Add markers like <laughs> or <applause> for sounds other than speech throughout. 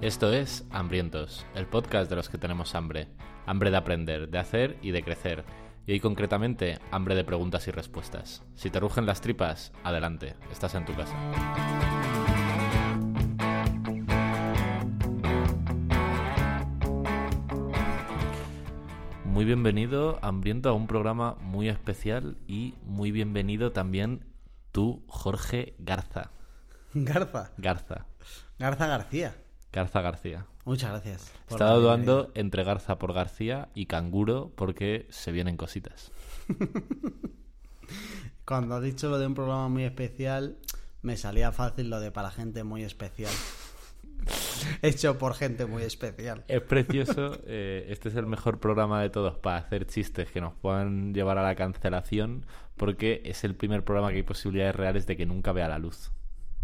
Esto es Hambrientos, el podcast de los que tenemos hambre. Hambre de aprender, de hacer y de crecer. Y hoy concretamente, hambre de preguntas y respuestas. Si te rugen las tripas, adelante, estás en tu casa. Muy bienvenido, Hambriento, a un programa muy especial y muy bienvenido también tú, Jorge Garza. Garza. Garza. Garza García. Garza García. Muchas gracias. Estaba dudando entre Garza por García y Canguro porque se vienen cositas. <laughs> Cuando has dicho lo de un programa muy especial, me salía fácil lo de para gente muy especial. <laughs> Hecho por gente muy especial. Es precioso, eh, este es el mejor programa de todos para hacer chistes que nos puedan llevar a la cancelación porque es el primer programa que hay posibilidades reales de que nunca vea la luz.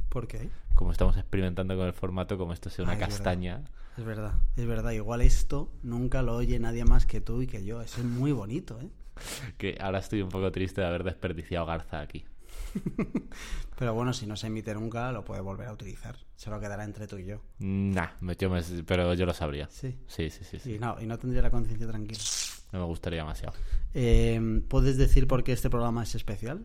¿Por qué? Como estamos experimentando con el formato, como esto sea una Ah, es verdad. castaña. Es verdad, es verdad. Igual esto nunca lo oye nadie más que tú y que yo. Eso es muy bonito, ¿eh? <laughs> Que ahora estoy un poco triste de haber desperdiciado Garza aquí. <laughs> Pero bueno, si no se emite nunca, lo puedes volver a utilizar. Solo quedará entre tú y yo. Nah, yo me- pero yo lo sabría. Sí. Sí, sí, sí. sí. Y no, y no tendría la conciencia tranquila. No me gustaría demasiado. Eh, ¿Puedes decir por qué este programa es especial?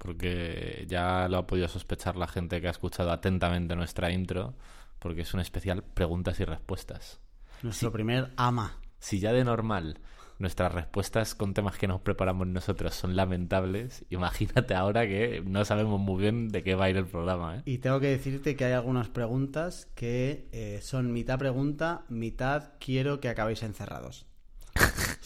Porque ya lo ha podido sospechar la gente que ha escuchado atentamente nuestra intro, porque es un especial preguntas y respuestas. Nuestro primer ama. Si ya de normal nuestras respuestas con temas que nos preparamos nosotros son lamentables, imagínate ahora que no sabemos muy bien de qué va a ir el programa. ¿eh? Y tengo que decirte que hay algunas preguntas que eh, son mitad pregunta, mitad quiero que acabéis encerrados.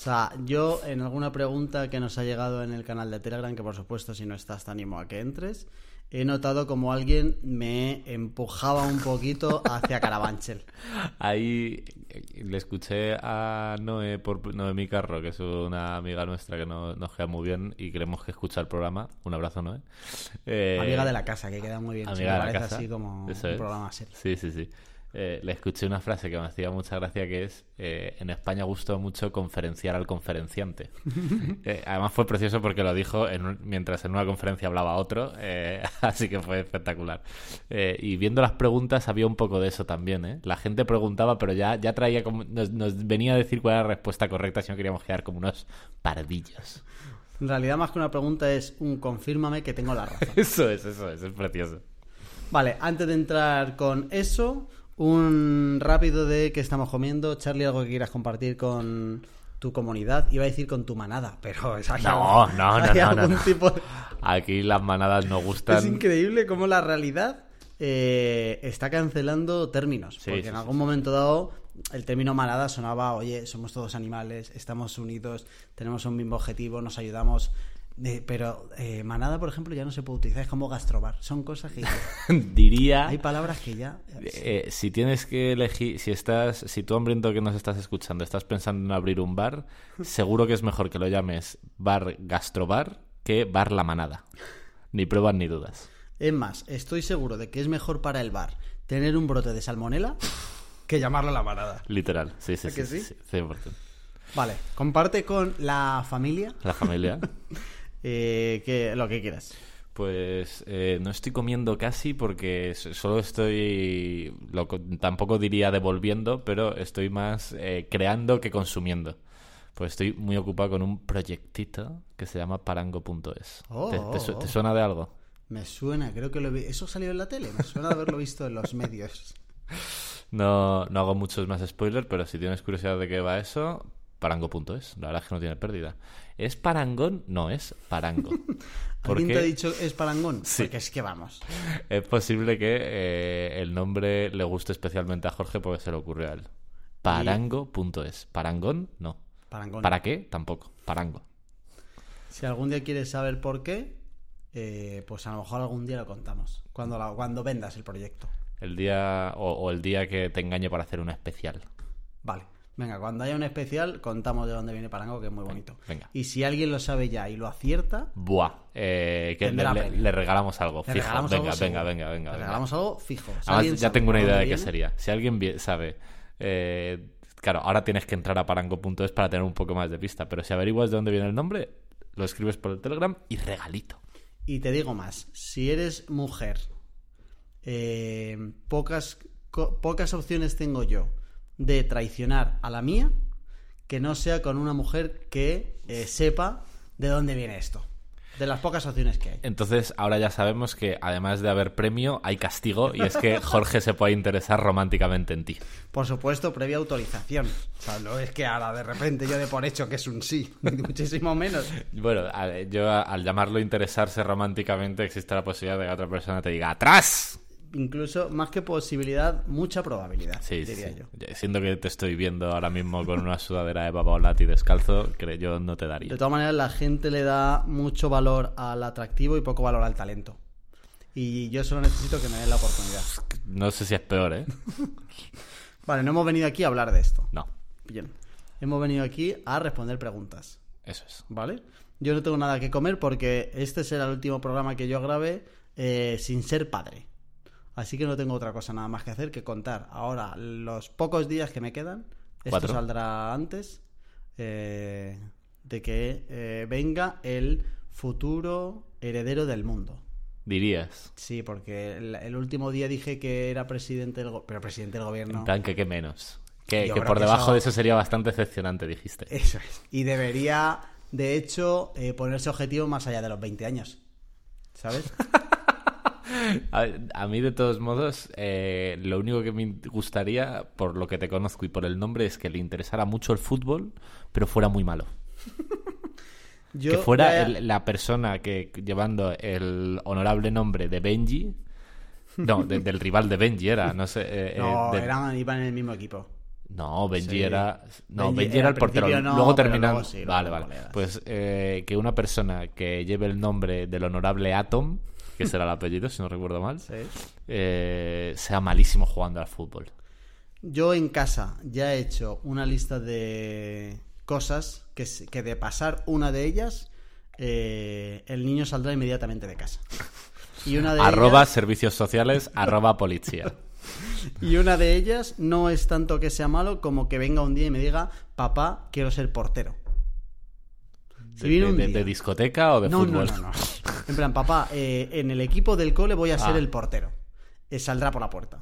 O sea, yo en alguna pregunta que nos ha llegado en el canal de Telegram, que por supuesto si no estás te animo a que entres, he notado como alguien me empujaba un poquito hacia Carabanchel. <laughs> Ahí eh, le escuché a Noé por Noemí Carro, que es una amiga nuestra que no- nos queda muy bien y queremos que escucha el programa. Un abrazo, Noé. Eh, Amiga de la casa, que queda muy bien. Amiga sí, de me la parece casa. así como un programa serio. Sí, sí, sí. Eh, le escuché una frase que me hacía mucha gracia que es eh, en España gustó mucho conferenciar al conferenciante. <laughs> Eh, además fue precioso porque lo dijo en un- mientras en una conferencia hablaba otro, <laughs> así que fue espectacular. Y viendo las preguntas había un poco de eso también. ¿eh? La gente preguntaba, pero ya, ya traía como, nos, nos venía a decir cuál era la respuesta correcta si no queríamos quedar como unos pardillos. En realidad más que una pregunta es un confírmame que tengo la razón. <laughs> Eso es, eso es, es precioso. Vale, antes de entrar con eso, un rápido de qué estamos comiendo. Charlie, algo que quieras compartir con tu comunidad. Iba a decir con tu manada, pero es No, no, no, no, no, algún no. tipo de- Aquí las manadas no gustan. Es increíble cómo la realidad eh, está cancelando términos. Sí, porque sí, en sí, algún momento dado el término manada sonaba, oye, somos todos animales, estamos unidos, tenemos un mismo objetivo, nos ayudamos. Eh, pero eh, manada, por ejemplo, ya no se puede utilizar, es como gastrobar. Son cosas que <laughs> Diría hay palabras que ya... Eh, si tienes que elegir, si estás, si tú hambriento que nos estás escuchando, estás pensando en abrir un bar, <laughs> seguro que es mejor que lo llames bar gastrobar que bar la manada. Ni pruebas ni dudas. Es más, estoy seguro de que es mejor para el bar tener un brote de salmonela que llamarlo la manada. Literal, sí, sí, ¿A sí, que sí, sí? sí, 100%. Vale, comparte con la familia La familia. <laughs> eh, que, lo que quieras. Pues eh, no estoy comiendo casi porque solo estoy, lo tampoco diría devolviendo, pero estoy más eh, creando que consumiendo. Pues estoy muy ocupado con un proyectito que se llama parango.es. Oh, ¿Te, te su- oh, te oh. suena de algo? Me suena, creo que lo vi. ¿Eso salió en la tele? Me suena de haberlo visto en los medios. <laughs> No, no hago muchos más spoilers, pero si tienes curiosidad de qué va eso, parango.es. La verdad es que no tiene pérdida. ¿Es parangón? No, es parango. <laughs> ¿Alguien te ha dicho es parangón? Sí. Porque es que vamos. es posible que eh, el nombre le guste especialmente a Jorge porque se le ocurrió a él. Parango.es. Parangón, no. Parangón. ¿Para qué? Tampoco. Parango. Si algún día quieres saber por qué, eh, pues a lo mejor algún día lo contamos. Cuando, la- cuando vendas el proyecto. El día o, o el día que te engañe para hacer un especial. Vale. Venga, cuando haya un especial, contamos de dónde viene Parango, que es muy bonito. venga. Y si alguien lo sabe ya y lo acierta, Buah. eh, que le, regalamos algo. le fijo. regalamos venga, algo. venga, venga, venga, Le regalamos algo fijo. Si Además, ya tengo una idea de qué sería. Si alguien sabe, eh, claro, ahora tienes que entrar a parango.es para tener un poco más de pista, pero si averiguas de dónde viene el nombre, lo escribes por el Telegram y regalito. Y te digo más, si eres mujer, eh, pocas pocas opciones tengo yo de traicionar a la mía que no sea con una mujer que eh, sepa de dónde viene esto. De las pocas opciones que hay. Entonces, ahora ya sabemos que además de haber premio, hay castigo y es que Jorge se puede interesar románticamente en ti. Por supuesto, previa autorización. O sea, no es que ahora de repente yo de por hecho que es un sí, <laughs> ni muchísimo menos. Bueno, yo al llamarlo interesarse románticamente existe la posibilidad de que otra persona te diga ¡Atrás! Incluso, más que posibilidad, mucha probabilidad, Sí, diría sí. yo. Siendo que te estoy viendo ahora mismo con una sudadera de Papaolati descalzo, que yo no te daría. De todas maneras, la gente le da mucho valor al atractivo y poco valor al talento. Y yo solo necesito que me den la oportunidad. No sé si es peor, ¿eh? <laughs> Vale, no hemos venido aquí a hablar de esto. No, Bien. Hemos venido aquí a responder preguntas. eso es. ¿Vale? Yo no tengo nada que comer porque este será el último programa que yo grabe eh, sin ser padre. Así que no tengo otra cosa nada más que hacer que contar ahora los pocos días que me quedan. Esto Cuatro. saldrá antes eh, de que eh, venga el futuro heredero del mundo. Dirías. Sí, porque el, el último día dije que era presidente del, pero presidente del gobierno. En plan que qué menos. Que, por que debajo eso- de eso sería bastante decepcionante, dijiste. Eso es. Y debería, de hecho, eh, ponerse objetivo más allá de los 20 años. ¿Sabes? <laughs> A, a mí, de todos modos, eh, lo único que me gustaría, por lo que te conozco y por el nombre, es que le interesara mucho el fútbol, pero fuera muy malo. <laughs> Yo que fuera el- la persona que llevando el honorable nombre de Benji. No, de- del rival de Benji era, no sé. eh, eh, No, eran, iban en el mismo equipo. No, Benji Sí. era. No, Benji Benji, era el portero. no, luego pero terminan. luego sí, luego vale, vale. Pues eh, que una persona que lleve el nombre del honorable Atom, que será el apellido, si no recuerdo mal, Sí. eh, sea malísimo jugando al fútbol. Yo en casa ya he hecho una lista de cosas que, que de pasar una de ellas, eh, el niño saldrá inmediatamente de casa. Y una de Arroba ellas, servicios sociales, arroba policía. <laughs> y una de ellas no es tanto que sea malo como que venga un día y me diga, papá, quiero ser portero. De, discoteca o de no, fútbol? No, no, no. En plan, papá, eh, en el equipo del cole voy a ser Ah. el portero. Eh, saldrá por la puerta.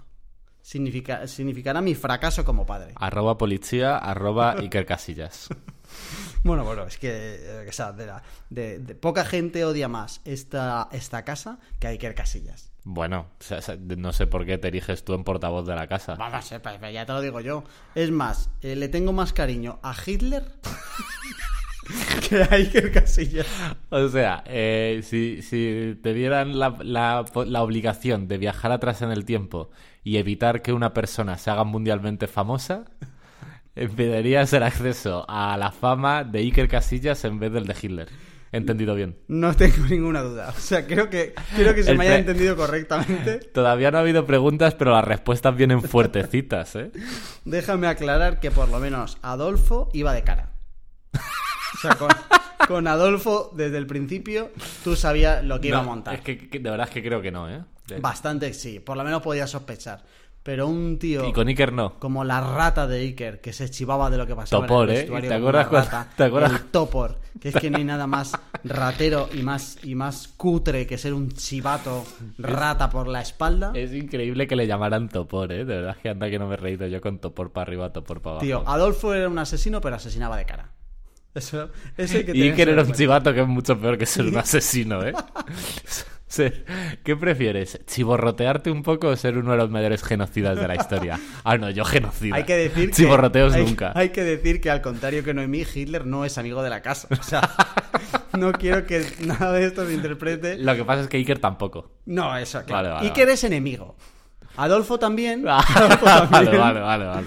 Significa, significará mi fracaso como padre. Arroba policía, arroba Iker Casillas. <laughs> Bueno, bueno, es que eh, o sea, de, la- de- poca gente odia más esta, esta casa que a Iker Casillas. Bueno, no sé por qué te eriges tú en portavoz de la casa. Vamos, pues, pues ya te lo digo yo. Es más, eh, le tengo más cariño a Hitler <laughs> que a Iker Casillas. O sea, eh, si, si te dieran la, la- la obligación de viajar atrás en el tiempo y evitar que una persona se haga mundialmente famosa, eh, pedirías el acceso a la fama de Iker Casillas en vez del de Hitler. Entendido bien. No tengo ninguna duda. O sea, creo que, creo que se El me haya entendido correctamente. <laughs> Todavía no ha habido preguntas, pero las respuestas vienen fuertecitas, ¿eh? Déjame aclarar que por lo menos Adolfo iba de cara. <laughs> O sea, con, con Adolfo desde el principio tú sabías lo que iba a montar. Es que, que de verdad es que creo que no, ¿eh? De- Bastante sí, por lo menos podía sospechar. Pero un tío Y con Iker no. como la rata de Iker, que se chivaba de lo que pasaba Topor, en el ¿eh? ¿Te acuerdas rata, te acuerdas? El topor, que es que no hay nada más ratero y más, y más cutre que ser un chivato rata por la espalda. Es increíble que le llamaran Topor, ¿eh? De verdad que anda que no me he reído yo con Topor para arriba, Topor para abajo. Tío, Adolfo era un asesino, pero asesinaba de cara. Eso, eso hay que Y Iker era un chivato que es mucho peor que ser un asesino, ¿eh? <laughs> ¿Qué prefieres? ¿Chiborrotearte un poco o ser uno de los mayores genocidas de la historia? <laughs> Ah, no, yo genocida. Hay que decir que, Chiborroteos hay- nunca. Hay que decir que al contrario que Noemí, Hitler no es amigo de la casa. O sea, <laughs> no quiero que nada de esto se interprete. Lo que pasa es que Iker tampoco. No, eso, claro. Vale, vale, Iker es enemigo. Adolfo también. Adolfo también. vale, vale, vale.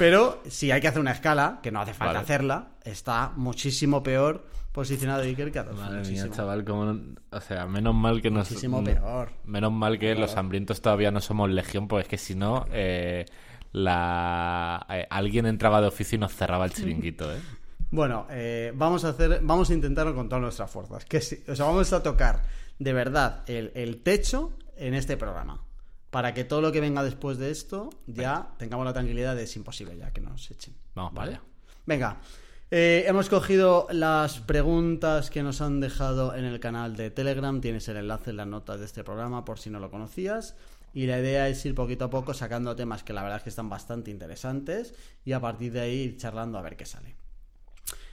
Pero si hay que hacer una escala, que no hace falta Vale. hacerla, está muchísimo peor posicionado Iker que. Madre mía, chaval, como... O sea, menos mal que nos... Muchísimo peor. Menos mal que los hambrientos todavía no somos legión, porque es que si no, eh, la... eh, alguien entraba de oficio y nos cerraba el chiringuito, ¿eh? <laughs> Bueno, eh, vamos a hacer, vamos a intentarlo con todas nuestras fuerzas. Que sí, o sea, vamos a tocar de verdad el, el techo en este programa. Para que todo lo que venga después de esto ya tengamos la tranquilidad de es imposible ya que nos echen. Vamos para ¿Vale? allá. Venga, Eh, hemos cogido las preguntas que nos han dejado en el canal de Telegram. Tienes el enlace en las notas de este programa por si no lo conocías. Y la idea es ir poquito a poco sacando temas que la verdad es que están bastante interesantes y a partir de ahí ir charlando a ver qué sale.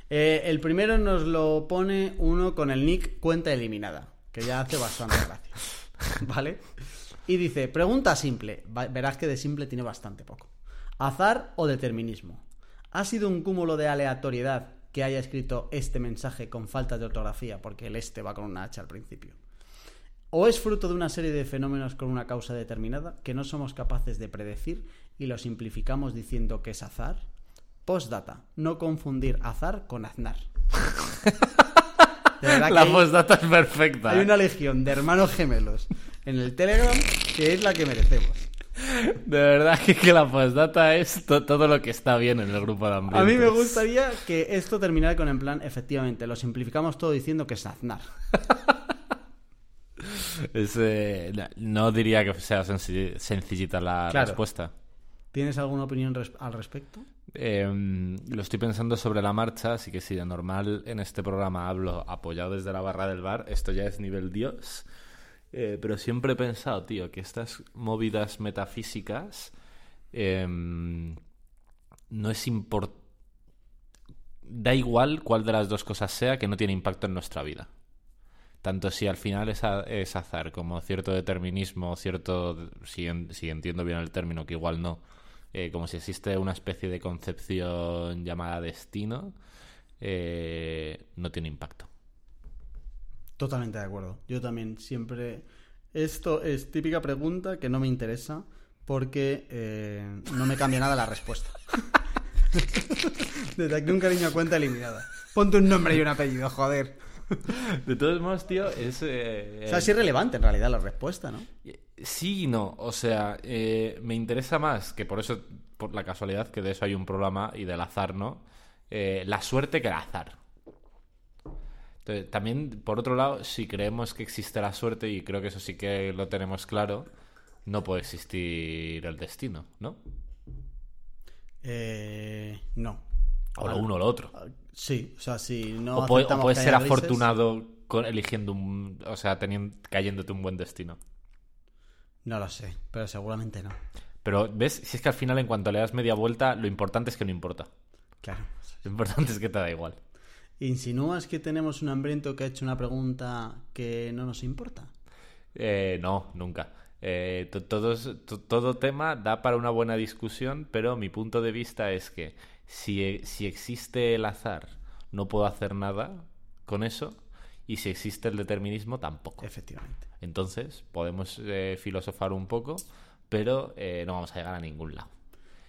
Eh, el primero nos lo pone uno con el nick cuenta eliminada, que ya hace bastante gracia. <laughs> ¿Vale? Y dice, pregunta simple. Verás que de simple tiene bastante poco. ¿Azar o determinismo? ¿Ha sido un cúmulo de aleatoriedad que haya escrito este mensaje con falta de ortografía, porque el este va con una H al principio? ¿O es fruto de una serie de fenómenos con una causa determinada que no somos capaces de predecir y lo simplificamos diciendo que es azar? Postdata, no confundir azar con aznar. <laughs> De La postdata es perfecta. hay ¿eh? una legión de hermanos gemelos en el Telegram que es la que merecemos. De verdad que, que la postdata es to- todo lo que está bien en el grupo de A hambrientos. mí me gustaría que esto terminara con en plan, efectivamente, lo simplificamos todo diciendo que es aznar. <laughs> Es, eh, no diría que sea senci- sencillita la Claro. respuesta. ¿Tienes alguna opinión res- al respecto? Eh, lo estoy pensando sobre la marcha, así que si de normal en este programa hablo apoyado desde la barra del bar, esto ya es nivel Dios. Eh, pero siempre he pensado, tío, que estas movidas metafísicas eh, no es importante. Da igual cuál de las dos cosas sea, que no tiene impacto en nuestra vida. Tanto si al final es, a- es azar, como cierto determinismo, cierto, si, si entiendo bien el término, que igual no, eh, como si existe una especie de concepción llamada destino, eh, no tiene impacto. Totalmente de acuerdo. Yo también siempre... Esto es típica pregunta que no me interesa porque eh, no me cambia nada la respuesta. <laughs> Desde aquí un cariño a cuenta eliminada. Ponte un nombre y un apellido, joder. De todos modos, tío, es... eh, O sea, es irrelevante en realidad la respuesta, ¿no? Sí y no. O sea, eh, me interesa más, que por eso, por la casualidad, que de eso hay un programa y del azar, ¿no? Eh, la suerte que el azar. Entonces, también, por otro lado, si creemos que existe la suerte, y creo que eso sí que lo tenemos claro, no puede existir el destino, ¿no? Eh, no. O lo uno o lo otro. Sí, o sea, si no o puede- o puedes ser grises- afortunado con eligiendo un... O sea, teniendo, cayéndote un buen destino. No lo sé, pero seguramente no. Pero, ¿ves? Si es que al final, en cuanto le das media vuelta, lo importante es que no importa. Claro. Lo importante es que te da igual. ¿Insinúas que tenemos un hambriento que ha hecho una pregunta que no nos importa? Eh, no, nunca. Eh, todo tema da para una buena discusión, pero mi punto de vista es que si, e- si existe el azar, no puedo hacer nada con eso, y si existe el determinismo, tampoco. Efectivamente. Entonces, podemos eh, filosofar un poco, pero eh, no vamos a llegar a ningún lado.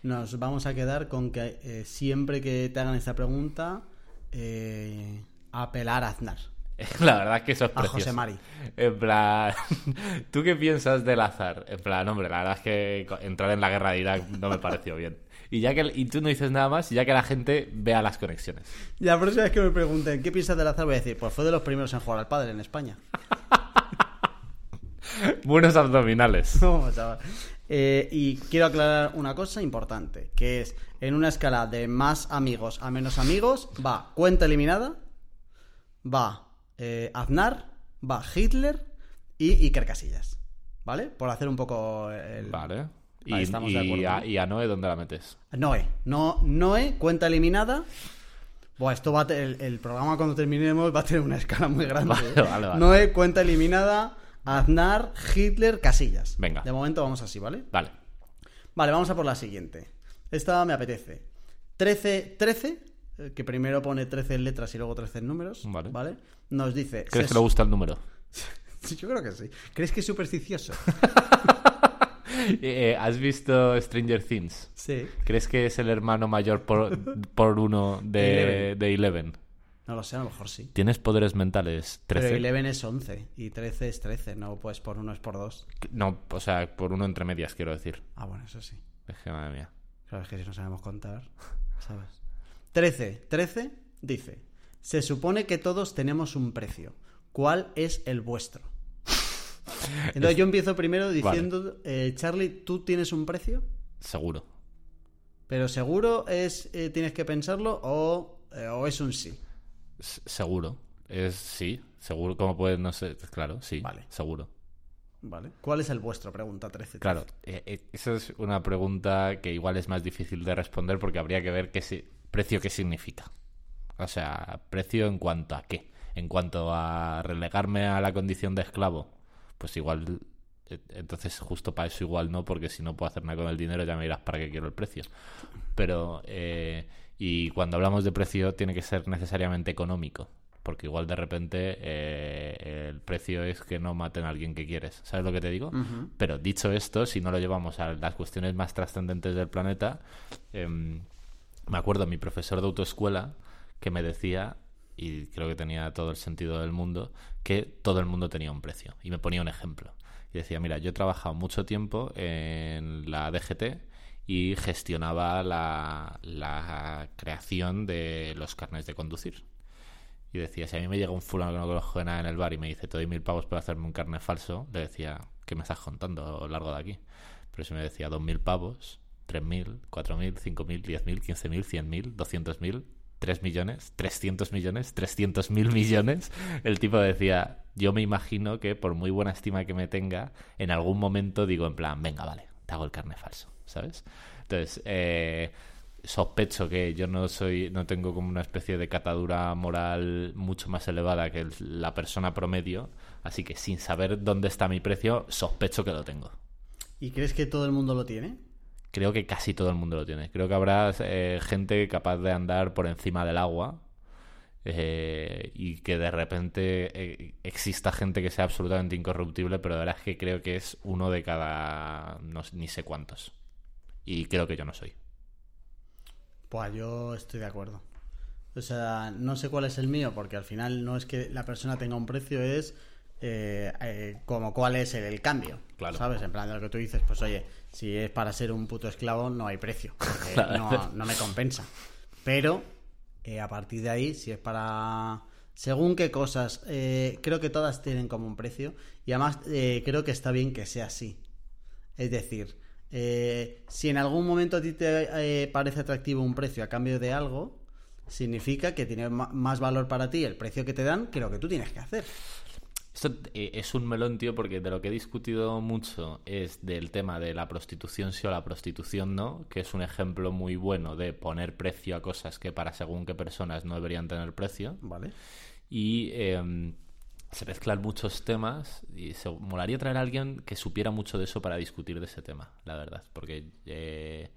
Nos vamos a quedar con que siempre que te hagan esta pregunta, eh, apelar a Aznar, <laughs> La verdad es que eso es a precioso. José Mari. En plan, <laughs> ¿tú qué piensas del azar? En plan, hombre, la verdad es que entrar en la guerra de Irak no me pareció bien. Y ya que y tú no dices nada más, ya que la gente vea las conexiones. Y la próxima vez que me pregunten qué piensas del azar, voy a decir, pues fue de los primeros en jugar al padre en España. <laughs> Buenos abdominales. No, chaval. Eh, y quiero aclarar una cosa importante, que es en una escala de más amigos a menos amigos, va cuenta eliminada, va eh, Aznar, va Hitler y Iker Casillas. ¿Vale? Por hacer un poco el... Vale. Y, Ahí estamos de y acuerdo, a, y a Noé, ¿dónde la metes? Noé. No, Noé, cuenta eliminada. Buah, esto va a el, el programa cuando terminemos va a tener una escala muy grande. <laughs> Vale, ¿eh? vale, vale. Noé, cuenta eliminada, Aznar, Hitler, Casillas. Venga. De momento vamos así, ¿vale? Vale. Vale, vamos a por la siguiente. Esta me apetece. 13, 13, eh, que primero pone 13 en letras y luego 13 en números. Vale. Nos dice. ¿Crees que le gusta el número? <laughs> Yo creo que sí. ¿Crees que es supersticioso? <laughs> Eh, ¿Has visto Stranger Things? sí. ¿Crees que es el hermano mayor por, por uno de, <laughs> Eleven. de Eleven? No lo sé, a lo mejor sí. ¿Tienes poderes mentales? Pero 13. 11 es 11 y 13 es 13. No, pues por uno es por dos. No, o sea, por uno entre medias, quiero decir. Ah, bueno, eso sí. Es que, madre mía. Claro, es que si no sabemos contar, <laughs> ¿sabes? 13. 13 dice: Se supone que todos tenemos un precio. ¿Cuál es el vuestro? <laughs> Entonces yo empiezo primero diciendo: eh, Charlie, ¿tú tienes un precio? Seguro. Pero seguro es eh, tienes que pensarlo o eh, o es un sí? Seguro. Es sí. Seguro. ¿Cómo puede? No sé. Claro, sí. Vale. Seguro. ¿Vale? ¿Cuál es el vuestro? Pregunta 13. Claro, eh, eh, esa es una pregunta que igual es más difícil de responder porque habría que ver qué si- precio qué significa. O sea, precio en cuanto a qué. En cuanto a relegarme a la condición de esclavo, pues igual, eh, entonces justo para eso igual no, porque si no puedo hacer nada con el dinero ya me dirás para qué quiero el precio. Pero, eh, y cuando hablamos de precio tiene que ser necesariamente económico. Porque igual de repente eh, el precio es que no maten a alguien que quieres. ¿Sabes lo que te digo? Pero dicho esto, si no lo llevamos a las cuestiones más trascendentes del planeta, em, me acuerdo mi profesor de autoescuela que me decía, y creo que tenía todo el sentido del mundo, que todo el mundo tenía un precio. Y me ponía un ejemplo. Y decía, mira, yo he trabajado mucho tiempo en la DGT y gestionaba la, creación de los carnes de conducir. Y decía, si a mí me llega un fulano que no conozco de en el bar y me dice, te doy mil pavos por hacerme un carne falso, le decía, ¿qué me estás contando largo de aquí? Pero si me decía dos mil pavos, tres mil, cuatro mil, cinco mil, diez mil, quince mil, cien mil, doscientos mil, tres millones, trescientos millones, trescientos mil millones, el tipo decía, yo me imagino que por muy buena estima que me tenga, en algún momento digo en plan, venga, vale, te hago el carne falso, ¿sabes? Entonces, eh, sospecho que yo no soy no tengo como una especie de catadura moral mucho más elevada que la persona promedio así que sin saber dónde está mi precio sospecho que lo tengo ¿Y crees que todo el mundo lo tiene? creo que casi todo el mundo lo tiene creo que habrá eh, gente capaz de andar por encima del agua eh, y que de repente eh, exista gente que sea absolutamente incorruptible pero de verdad es que creo que es uno de cada no ni sé cuántos y creo que yo no soy Pues yo estoy de acuerdo. O sea, no sé cuál es el mío, porque al final no es que la persona tenga un precio, es eh, eh, como cuál es el, el cambio. Claro. ¿Sabes? En plan de lo que tú dices, pues oye, si es para ser un puto esclavo, no hay precio. porque Claro. <laughs> no, no me compensa. Pero eh, a partir de ahí, si es para. Según qué cosas, creo que todas tienen como un precio. Y además, creo que está bien que sea así. Es decir, eh, si en algún momento a ti te eh, parece atractivo un precio a cambio de algo, significa que tiene más valor para ti el precio que te dan que lo que tú tienes que hacer. Esto eh, es un melón, tío, porque de lo que he discutido mucho es del tema de la prostitución sí o la prostitución no, que es un ejemplo muy bueno de poner precio a cosas que para según qué personas no deberían tener precio. ¿Vale? Y eh, se mezclan muchos temas y se molaría traer a alguien que supiera mucho de eso para discutir de ese tema, la verdad, porque eh,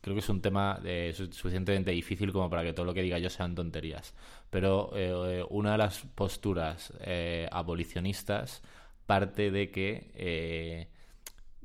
creo que es un tema eh, su- suficientemente difícil como para que todo lo que diga yo sean tonterías. Pero eh, una de las posturas abolicionistas parte de que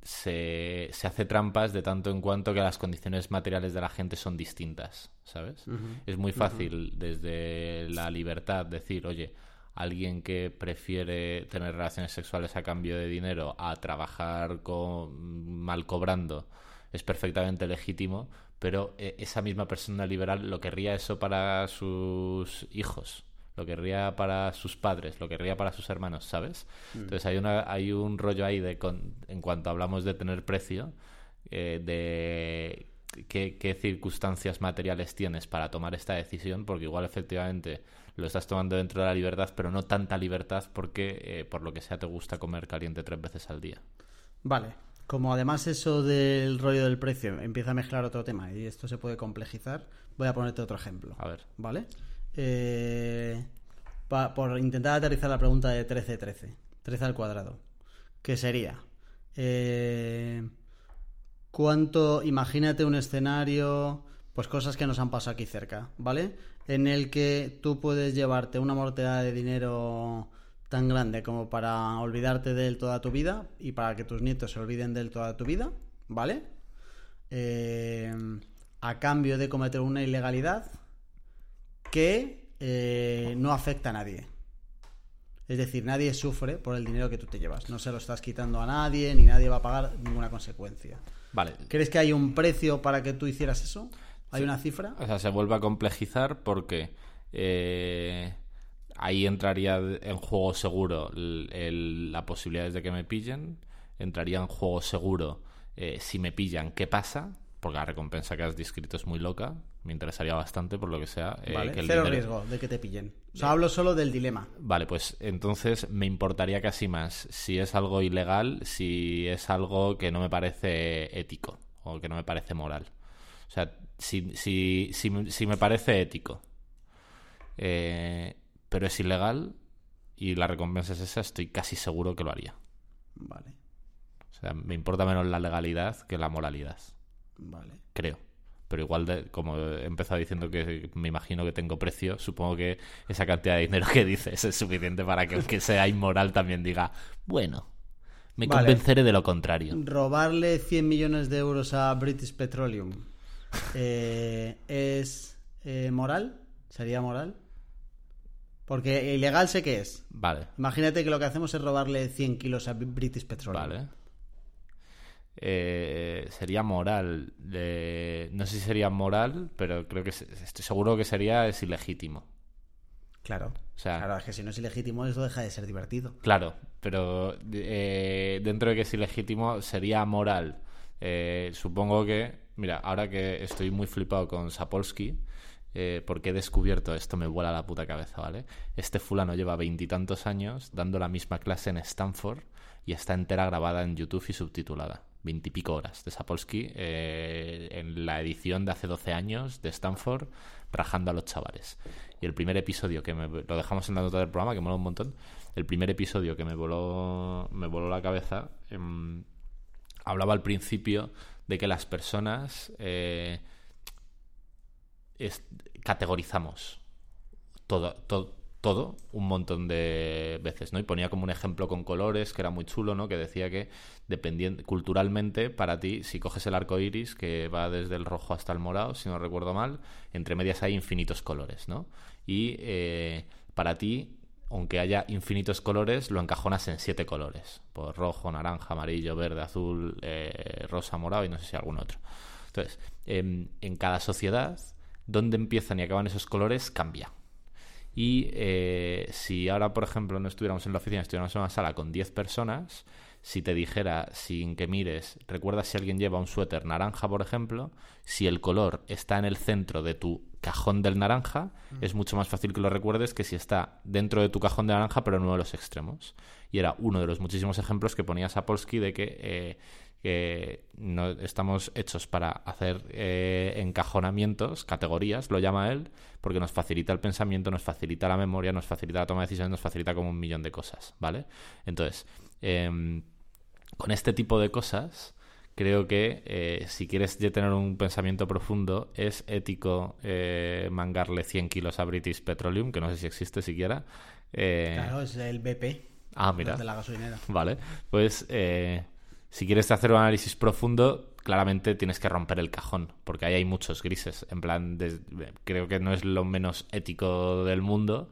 se, se hace trampas de tanto en cuanto que las condiciones materiales de la gente son distintas, ¿sabes? Es muy fácil desde la libertad decir, oye, alguien que prefiere tener relaciones sexuales a cambio de dinero a trabajar con, mal cobrando es perfectamente legítimo, pero eh, esa misma persona liberal lo querría eso para sus hijos, lo querría para sus padres, lo querría para sus hermanos, ¿sabes? Entonces hay una hay un rollo ahí de con- en cuanto hablamos de tener precio, eh, de qué, qué circunstancias materiales tienes para tomar esta decisión, porque igual efectivamente lo estás tomando dentro de la libertad, pero no tanta libertad porque eh, por lo que sea te gusta comer caliente tres veces al día. Vale. Como además eso del rollo del precio empieza a mezclar otro tema y esto se puede complejizar, voy a ponerte otro ejemplo. A ver. ¿Vale? Eh, pa- por intentar aterrizar la pregunta de 13-13. 13 al cuadrado. Que sería... eh, ¿Cuánto? Imagínate un escenario... Pues cosas que nos han pasado aquí cerca, ¿vale? En el que tú puedes llevarte una mortalidad de dinero tan grande como para olvidarte de él toda tu vida y para que tus nietos se olviden de él toda tu vida, ¿vale? Eh, a cambio de cometer una ilegalidad que eh, no afecta a nadie. Es decir, nadie sufre por el dinero que tú te llevas. No se lo estás quitando a nadie, ni nadie va a pagar ninguna consecuencia. Vale. ¿Crees que hay un precio para que tú hicieras eso? ¿Hay una cifra? O sea, se vuelve a complejizar porque eh, ahí entraría en juego seguro la posibilidad de que me pillen. Entraría en juego seguro eh, si me pillan, ¿qué pasa? porque la recompensa que has descrito es muy loca, me interesaría bastante, por lo que sea. eh, Vale, que el cero dinero- riesgo de que te pillen. O sea, hablo solo del dilema. Vale, pues entonces me importaría casi más si es algo ilegal, si es algo que no me parece ético o que no me parece moral. O sea, si, si, si, me- si me parece ético, eh, pero es ilegal y la recompensa es esa, estoy casi seguro que lo haría. Vale, O sea, me importa menos la legalidad que la moralidad, vale. creo. Pero igual, de- como he empezado diciendo que me imagino que tengo precio, supongo que esa cantidad de dinero que dices es suficiente para que aunque sea inmoral también diga, bueno, me Vale. convenceré de lo contrario. Robarle 100 millones de euros a British Petroleum eh, es eh, moral, sería moral. Porque ilegal sé que es. Vale, Imagínate que lo que hacemos es robarle 100 kilos a British Petroleum. vale. Eh, sería moral. No sé si sería moral, pero creo que estoy seguro que sería es ilegítimo. Claro. O sea, Claro, es que si no es ilegítimo, eso deja de ser divertido. Claro, pero eh, dentro de que es ilegítimo, sería moral. Supongo que, mira, ahora que estoy muy flipado con Sapolsky, eh, porque he descubierto, esto me vuela la puta cabeza, ¿vale? Este fulano lleva veintitantos años dando la misma clase en Stanford y está entera grabada en YouTube y subtitulada. Veintipico horas de Sapolsky eh, en la edición de hace 12 años de Stanford, rajando a los chavales. Y el primer episodio que me, lo dejamos en la nota del programa, que mola un montón. El primer episodio que me voló, me voló la cabeza em, hablaba al principio de que las personas eh, es- categorizamos todo, todo, todo un montón de veces, ¿no? Y ponía como un ejemplo con colores que era muy chulo, ¿no? Que decía que dependiendo culturalmente para ti, si coges el arco iris que va desde el rojo hasta el morado, si no recuerdo mal, entre medias hay infinitos colores, ¿no? Y eh, para ti aunque haya infinitos colores, lo encajonas en siete colores. Por rojo, naranja, amarillo, verde, azul, eh, rosa, morado y no sé si algún otro. Entonces, em, en cada sociedad, donde empiezan y acaban esos colores, cambia. Y eh, si ahora, por ejemplo, no estuviéramos en la oficina, estuviéramos en una sala con 10 personas, si te dijera, sin que mires, recuerda si alguien lleva un suéter naranja, por ejemplo, si el color está en el centro de tu cajón del naranja, es mucho más fácil que lo recuerdes que si está dentro de tu cajón de naranja, pero en uno de los extremos. Y era uno de los muchísimos ejemplos que ponía Sapolsky de que, eh, que no estamos hechos para hacer eh, encajonamientos, categorías, lo llama él, porque nos facilita el pensamiento, nos facilita la memoria, nos facilita la toma de decisiones, nos facilita como un millón de cosas, ¿vale? Entonces, em, con este tipo de cosas, creo que eh, si quieres ya tener un pensamiento profundo, es ético eh, mangarle 100 kilos a British Petroleum, que no sé si existe siquiera. Eh, Claro, es el BP. Ah, mira. De la gasolinera. Vale, pues eh, si quieres hacer un análisis profundo, claramente tienes que romper el cajón, porque ahí hay muchos grises. En plan, creo que no es lo menos ético del mundo,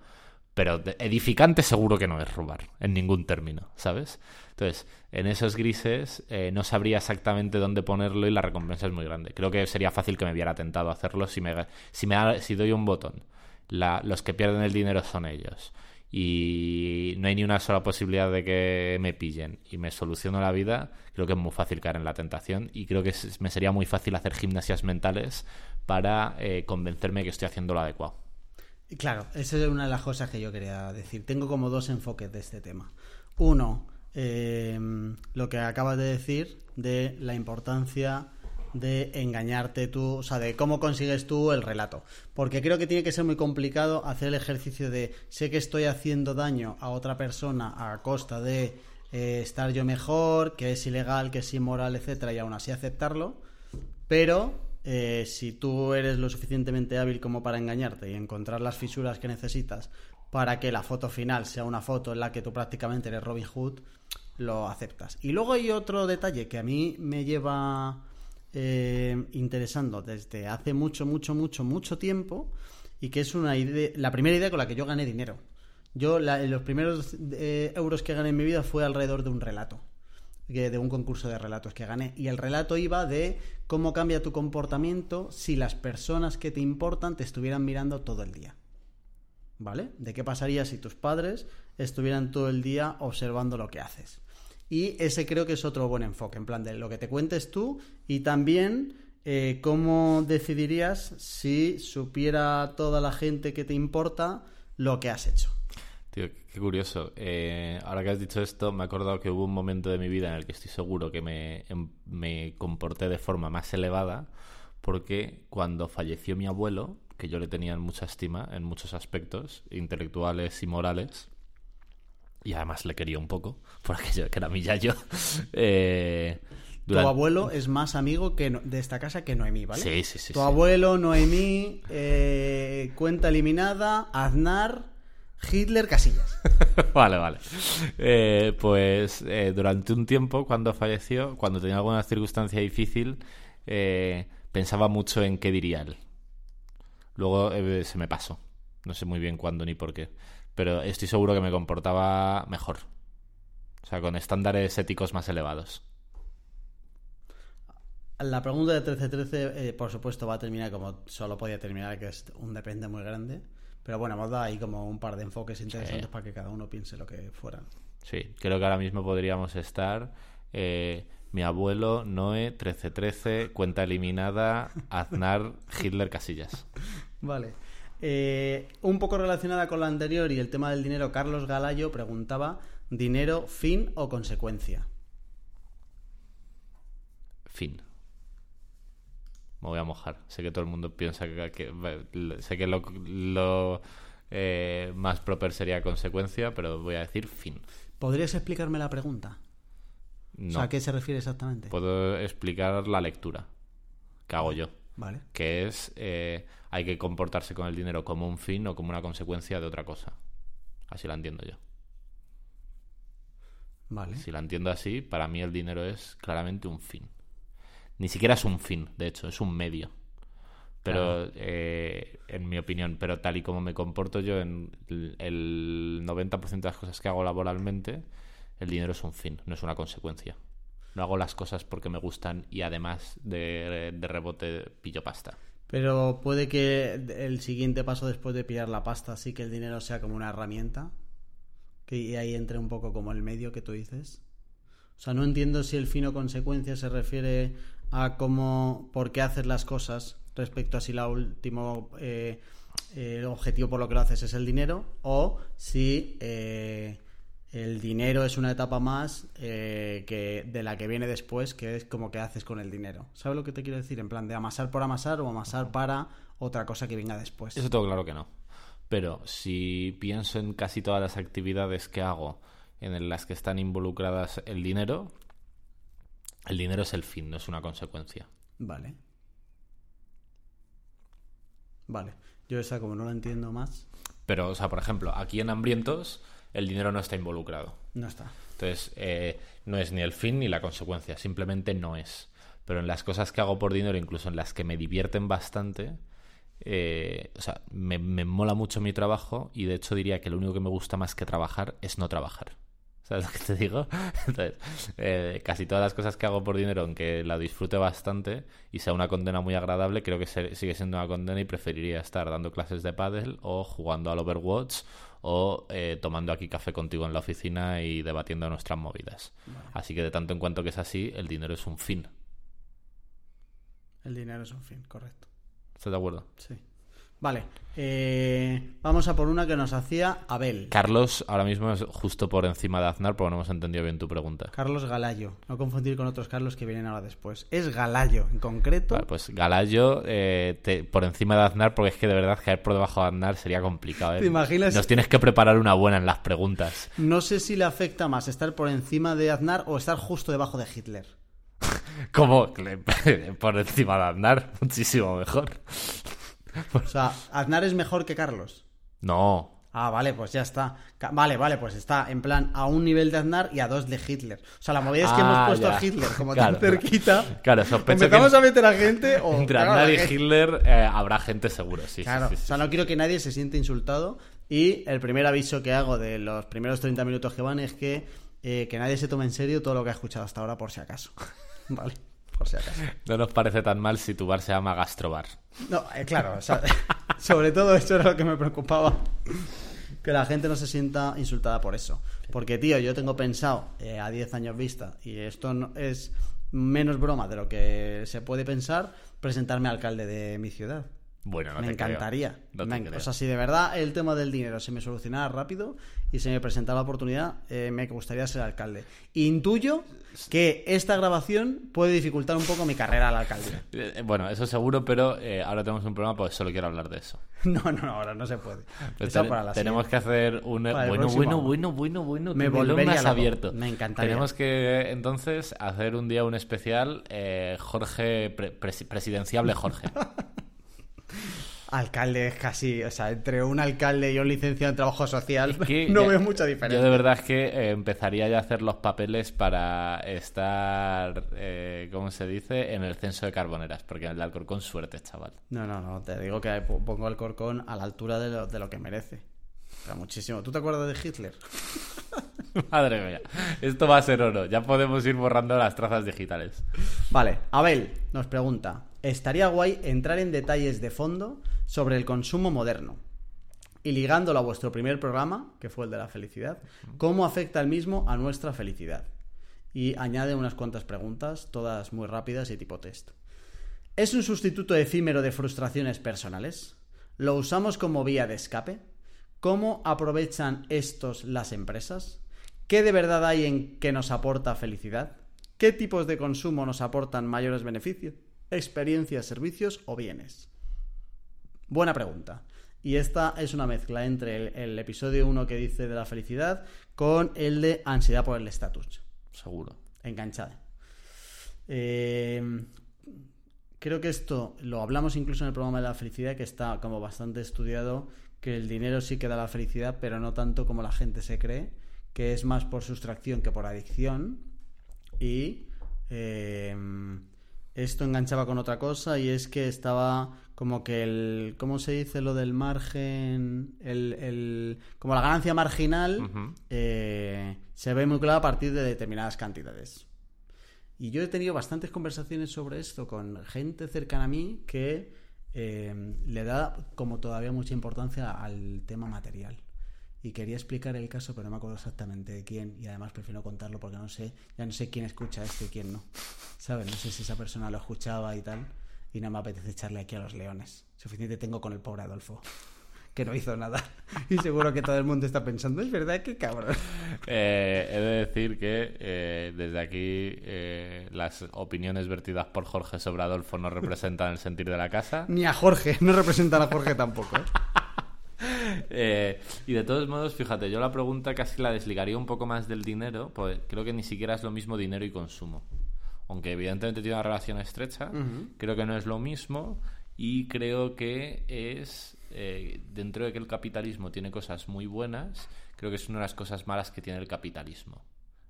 pero edificante seguro que no es robar, en ningún término, ¿sabes? Entonces, en esos grises eh, no sabría exactamente dónde ponerlo y la recompensa es muy grande. Creo que sería fácil que me viera tentado hacerlo si me, si me doy un botón. Los que pierden el dinero son ellos y no hay ni una sola posibilidad de que me pillen y me soluciono la vida, creo que es muy fácil caer en la tentación y creo que me sería muy fácil hacer gimnasias mentales para eh, convencerme que estoy haciendo lo adecuado. Claro, esa es una de las cosas que yo quería decir. Tengo como dos enfoques de este tema. Uno, eh, lo que acabas de decir de la importancia de engañarte tú, o sea, de cómo consigues tú el relato. Porque creo que tiene que ser muy complicado hacer el ejercicio de sé que estoy haciendo daño a otra persona a costa de eh, estar yo mejor, que es ilegal, que es inmoral, etcétera, y aún así aceptarlo. Pero eh, si tú eres lo suficientemente hábil como para engañarte y encontrar las fisuras que necesitas para que la foto final sea una foto en la que tú prácticamente eres Robin Hood, lo aceptas. Y luego hay otro detalle que a mí me lleva eh, interesando desde hace mucho, mucho, mucho, mucho tiempo y que es una idea, la primera idea con la que yo gané dinero. Yo la- los primeros eh, euros que gané en mi vida fue alrededor de un relato de un concurso de relatos que gané. Y el relato iba de cómo cambia tu comportamiento si las personas que te importan te estuvieran mirando todo el día. ¿Vale? ¿De qué pasaría si tus padres estuvieran todo el día observando lo que haces? Y ese creo que es otro buen enfoque, en plan de lo que te cuentes tú y también eh, ¿cómo decidirías si supiera toda la gente que te importa lo que has hecho? Tío, qué curioso. Eh, ahora que has dicho esto, me he acordado que hubo un momento de mi vida en el que estoy seguro que me, em, me comporté de forma más elevada, porque cuando falleció mi abuelo, que yo le tenía en mucha estima en muchos aspectos, intelectuales y morales, y además le quería un poco, <laughs> por aquello que era mi yayo. <laughs> Eh, Tu abuelo es más amigo que no- de esta casa que Noemí, ¿vale? Sí, sí, sí. tu sí. abuelo, Noemí, eh, cuenta eliminada, Aznar, Hitler, Casillas. <laughs> vale, vale. Eh, pues eh, durante un tiempo, cuando falleció, cuando tenía alguna circunstancia difícil, eh, pensaba mucho en qué diría él. Luego eh, se me pasó. No sé muy bien cuándo ni por qué. Pero estoy seguro que me comportaba mejor. O sea, con estándares éticos más elevados. La pregunta de 1313, eh, por supuesto, va a terminar como solo podía terminar, que es un depende muy grande. Pero bueno, hemos dado ahí como un par de enfoques interesantes para que cada uno piense lo que fuera. Sí, creo que ahora mismo podríamos estar. eh, mi abuelo, Noé, 1313, cuenta eliminada, <laughs> Aznar, Hitler, Casillas. Vale. Eh, un poco relacionada con la anterior y el tema del dinero, Carlos Galayo preguntaba, ¿dinero fin o consecuencia? Fin. Me voy a mojar. Sé que todo el mundo piensa que... que- sé que lo, lo, eh, más proper sería consecuencia, pero voy a decir fin. ¿Podrías explicarme la pregunta? No. O sea, ¿a qué se refiere exactamente? Puedo explicar la lectura que hago yo. Vale. Que es... eh, hay que comportarse con el dinero como un fin o como una consecuencia de otra cosa. Así la entiendo yo. Vale. Si la entiendo así, para mí el dinero es claramente un fin. Ni siquiera es un fin, de hecho, es un medio. Pero, eh, en mi opinión, pero tal y como me comporto yo en el- el 90% de las cosas que hago laboralmente, el dinero es un fin, no es una consecuencia. No hago las cosas porque me gustan y además de, de rebote pillo pasta. Pero puede que el siguiente paso después de pillar la pasta sí que el dinero sea como una herramienta. Que y ahí entre un poco como el medio que tú dices. O sea, no entiendo si el fin o consecuencia se refiere a cómo, por qué haces las cosas respecto a si la último eh, eh, objetivo por lo que lo haces es el dinero o si eh, el dinero es una etapa más eh, que de la que viene después, que es como que haces con el dinero. ¿Sabes lo que te quiero decir? En plan de amasar por amasar o amasar para otra cosa que venga después. Eso tengo claro que no. Pero si pienso en casi todas las actividades que hago en las que están involucradas el dinero, el dinero es el fin, no es una consecuencia. Vale. Vale. Yo esa como no la entiendo más, Pero, o sea, por ejemplo, aquí en Hambrientos el dinero no está involucrado. no está. Entonces, eh, no es ni el fin ni la consecuencia, simplemente no es. Pero en las cosas que hago por dinero, incluso en las que me divierten bastante, eh, o sea, me, me mola mucho mi trabajo y de hecho diría que lo único que me gusta más que trabajar es no trabajar. ¿Sabes lo que te digo? <laughs> Entonces, eh, casi todas las cosas que hago por dinero, aunque la disfrute bastante y sea una condena muy agradable, creo que se- sigue siendo una condena y preferiría estar dando clases de pádel o jugando al Overwatch o eh, tomando aquí café contigo en la oficina y debatiendo nuestras movidas. Así que de tanto en cuanto que es así, el dinero es un fin. El dinero es un fin, correcto. ¿Estás de acuerdo? Sí. Vale. eh, vamos a por una que nos hacía Abel. Carlos ahora mismo es justo por encima de Aznar porque no hemos entendido bien tu pregunta. Carlos Galayo. No confundir con otros Carlos que vienen ahora después. Es Galayo, en concreto. Vale, pues Galayo eh, te- por encima de Aznar porque es que de verdad caer por debajo de Aznar sería complicado. ¿eh? ¿Te imaginas? Nos tienes que preparar una buena en las preguntas. No sé si le afecta más estar por encima de Aznar o estar justo debajo de Hitler. <laughs> Como <laughs> por encima de Aznar, muchísimo mejor. <laughs> O sea, Aznar es mejor que Carlos. No, Ah, vale, pues ya está. Vale, vale, pues está en plan a un nivel de Aznar y a dos de Hitler. O sea, la movida es que Ah, hemos puesto ya. a Hitler como <laughs> Claro, tan cerquita. Claro, sospecho empezamos que a meter a gente o... entre claro, Aznar y gente- Hitler eh, habrá gente seguro, sí. sí, Claro, sí, sí. o sea, no quiero que nadie se siente insultado. Y el primer aviso que hago de los primeros 30 minutos que van es que, eh, que nadie se tome en serio todo lo que ha escuchado hasta ahora, por si acaso. <laughs> vale, por si acaso. No nos parece tan mal si tu bar se llama Gastrobar. No, eh, claro, o sea, <laughs> sobre todo eso era lo que me preocupaba. Que la gente no se sienta insultada por eso. Porque, tío, yo tengo pensado eh, a 10 años vista, y esto no es menos broma de lo que se puede pensar, presentarme alcalde de mi ciudad. Bueno, no me te encantaría. No te Me o sea, si de verdad el tema del dinero se me solucionara rápido y se me presentara la oportunidad, eh, me gustaría ser alcalde. Intuyo que esta grabación puede dificultar un poco mi carrera a la alcaldía. Eh, Bueno, eso seguro, pero eh, ahora tenemos un problema porque solo quiero hablar de eso. <laughs> No, no, no, ahora no se puede. Pero Esa ten- para la tenemos que hacer un... Bueno, bueno, bueno, bueno, bueno. Me volvería abierto. Me encantaría. Tenemos que entonces hacer un día un especial eh, Jorge, pre- presi- presidenciable Jorge. <laughs> Alcalde es casi, o sea, entre un alcalde y un licenciado en trabajo social, que <laughs> no ya- veo mucha Yo diferencia. de verdad es que eh, empezaría ya a hacer los papeles para estar, eh, ¿cómo se dice? En el censo de carboneras, porque en el Alcorcón suerte, chaval. No, no, no, te digo que po- pongo al Corcón a la altura de lo, de lo que merece. Pero muchísimo. ¿Tú te acuerdas de Hitler? <laughs> Madre mía, esto va a ser oro. Ya podemos ir borrando las trazas digitales. Vale, Abel nos pregunta, estaría guay entrar en detalles de fondo sobre el consumo moderno y ligándolo a vuestro primer programa, que fue el de la felicidad, ¿cómo afecta el mismo a nuestra felicidad? Y añade unas cuantas preguntas, todas muy rápidas y tipo test. ¿Es un sustituto efímero de frustraciones personales? ¿Lo usamos como vía de escape? ¿Cómo aprovechan estos las empresas? ¿Qué de verdad hay en que nos aporta felicidad? ¿Qué tipos de consumo nos aportan mayores beneficios? ¿Experiencias, servicios o bienes? Buena pregunta. Y esta es una mezcla entre el, el episodio 1 que dice de la felicidad con el de ansiedad por el estatus. Seguro. Enganchada. Eh, creo que esto lo hablamos incluso en el programa de la felicidad, que está como bastante estudiado, que el dinero sí que da la felicidad, pero no tanto como la gente se cree, que es más por sustracción que por adicción. Y eh, esto enganchaba con otra cosa y es que estaba como que el... ¿Cómo se dice lo del margen? El, el- como la ganancia marginal eh, se ve muy clara a partir de determinadas cantidades. Y yo he tenido bastantes conversaciones sobre esto con gente cercana a mí que eh, le da como todavía mucha importancia al tema material. Y quería explicar el caso, pero no me acuerdo exactamente de quién. Y además prefiero contarlo porque no sé, ya no sé quién escucha esto y quién no. ¿Sabes? No sé si esa persona lo escuchaba y tal. Y no me apetece echarle aquí a los leones. Suficiente tengo con el pobre Adolfo. Que no hizo nada. Y seguro que todo el mundo está pensando, es verdad, qué cabrón. Eh, he de decir que eh, desde aquí eh, las opiniones vertidas por Jorge sobre Adolfo no representan el sentir de la casa. Ni a Jorge, no representan a Jorge tampoco. ¿Eh? Y de todos modos, fíjate, yo la pregunta casi la desligaría un poco más del dinero, pues creo que ni siquiera es lo mismo dinero y consumo. Aunque evidentemente tiene una relación estrecha, creo que no es lo mismo y creo que es, eh, dentro de que el capitalismo tiene cosas muy buenas, creo que es una de las cosas malas que tiene el capitalismo.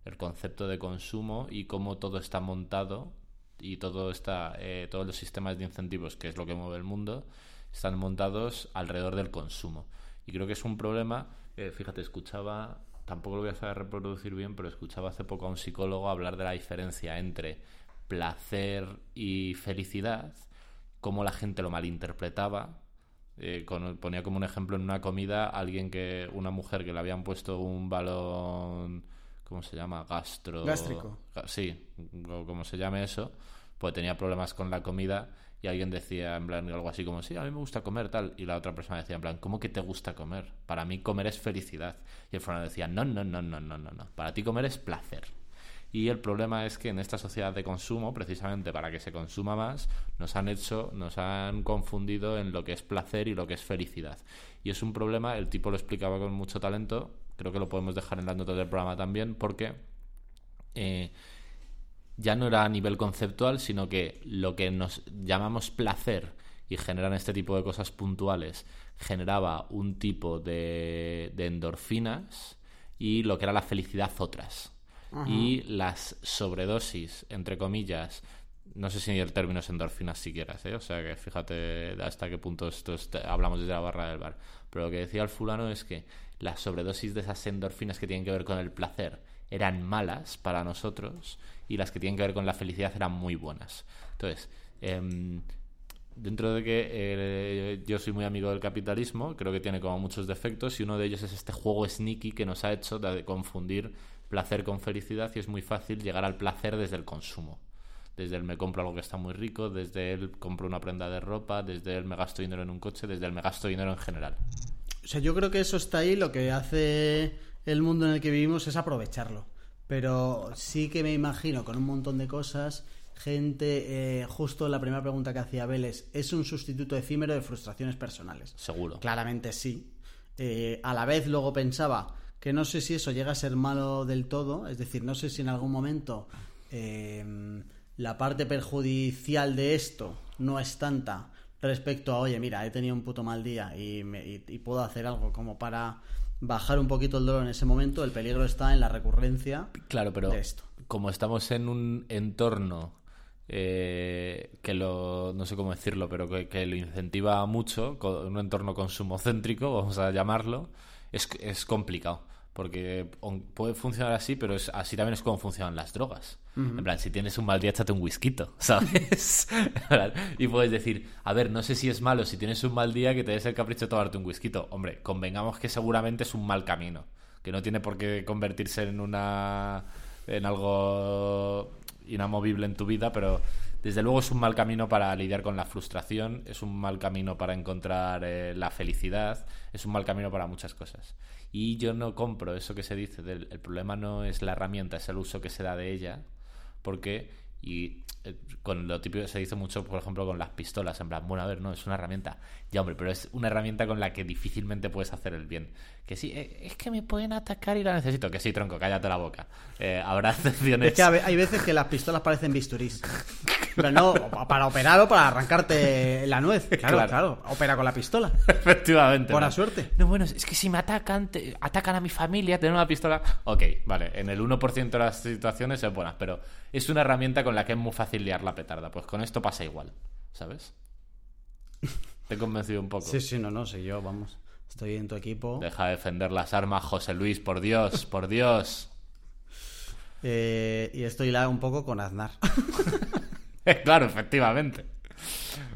El concepto de consumo y cómo todo está montado y todo está, eh, todos los sistemas de incentivos, que es lo que mueve el mundo, están montados alrededor del consumo. Y creo que es un problema, eh, fíjate, escuchaba, tampoco lo voy a saber reproducir bien, pero escuchaba hace poco a un psicólogo hablar de la diferencia entre placer y felicidad, cómo la gente lo malinterpretaba. Eh, con- ponía como un ejemplo en una comida alguien que, una mujer que le habían puesto un balón, ¿cómo se llama? Gastro. Gástrico. Sí, o como se llame eso, pues tenía problemas con la comida y alguien decía en plan algo así como, sí, a mí me gusta comer tal, y la otra persona decía en plan, ¿cómo que te gusta comer? Para mí comer es felicidad. Y el fulano decía, no, no, no, no, no, no, no, para ti comer es placer. Y el problema es que en esta sociedad de consumo, precisamente para que se consuma más, nos han hecho, nos han confundido en lo que es placer y lo que es felicidad. Y es un problema, el tipo lo explicaba con mucho talento, creo que lo podemos dejar en las notas del programa también, porque eh, ya no era a nivel conceptual, sino que lo que nos llamamos placer y generan este tipo de cosas puntuales generaba un tipo de, de endorfinas y lo que era la felicidad otras. Y las sobredosis, entre comillas, no sé si el término es endorfinas siquiera, ¿eh? o sea que fíjate hasta qué punto esto es- hablamos desde la barra del bar. Pero lo que decía el fulano es que las sobredosis de esas endorfinas que tienen que ver con el placer eran malas para nosotros y las que tienen que ver con la felicidad eran muy buenas. Entonces, em, dentro de que eh, yo soy muy amigo del capitalismo, creo que tiene como muchos defectos y uno de ellos es este juego sneaky que nos ha hecho de confundir placer con felicidad y es muy fácil llegar al placer desde el consumo. Desde el me compro algo que está muy rico, desde el compro una prenda de ropa, desde el me gasto dinero en un coche, desde el me gasto dinero en general. O sea, yo creo que eso está ahí, lo que hace el mundo en el que vivimos es aprovecharlo. Pero sí que me imagino con un montón de cosas, gente, eh, justo la primera pregunta que hacía Vélez, ¿es un sustituto efímero de frustraciones personales? Seguro. Claramente sí. Eh, a la vez luego pensaba que no sé si eso llega a ser malo del todo, es decir, no sé si en algún momento eh, la parte perjudicial de esto no es tanta respecto a, oye, mira, he tenido un puto mal día y, me- y- y puedo hacer algo como para bajar un poquito el dolor en ese momento, el peligro está en la recurrencia Claro, pero de esto. como estamos en un entorno eh, que lo, no sé cómo decirlo, pero que, que lo incentiva mucho, co- un entorno consumocéntrico, vamos a llamarlo, es, es complicado. Porque puede funcionar así, pero es, así también es como funcionan las drogas. En plan, si tienes un mal día, échate un whisky, <laughs> ¿sabes? y puedes decir, a ver, no sé si es malo si tienes un mal día que te des el capricho de tomarte un whisky. Hombre, convengamos que seguramente es un mal camino. Que no tiene por qué convertirse en una. en algo inamovible en tu vida, pero desde luego es un mal camino para lidiar con la frustración, es un mal camino para encontrar eh, la felicidad, es un mal camino para muchas cosas. Y yo no compro eso que se dice, del, el problema no es la herramienta, es el uso que se da de ella, porque, y eh, con lo típico se dice mucho, por ejemplo, con las pistolas, en plan, bueno, a ver, no, es una herramienta. Ya, hombre, pero es una herramienta con la que difícilmente puedes hacer el bien. Que sí, eh, es que me pueden atacar y la necesito. Que sí, tronco, cállate la boca. Eh, habrá <laughs> excepciones. Es que hay veces que las pistolas parecen bisturís. Pero no, para operar o para arrancarte la nuez. <laughs> Claro, Claro. claro. Opera con la pistola. Efectivamente. Buena ¿no? suerte. No, bueno, es que si me atacan, te- atacan a mi familia, tener una pistola. Ok, vale, en el 1% de las situaciones es buena, pero es una herramienta con la que es muy fácil liar la petarda. Pues con esto pasa igual, ¿sabes? Te he convencido un poco. Sí, sí, no, no, sé yo, vamos. Estoy en tu equipo. Deja de defender las armas, José Luis, por Dios, <laughs> por Dios. Eh, y estoy un poco con Aznar. <laughs> claro, efectivamente.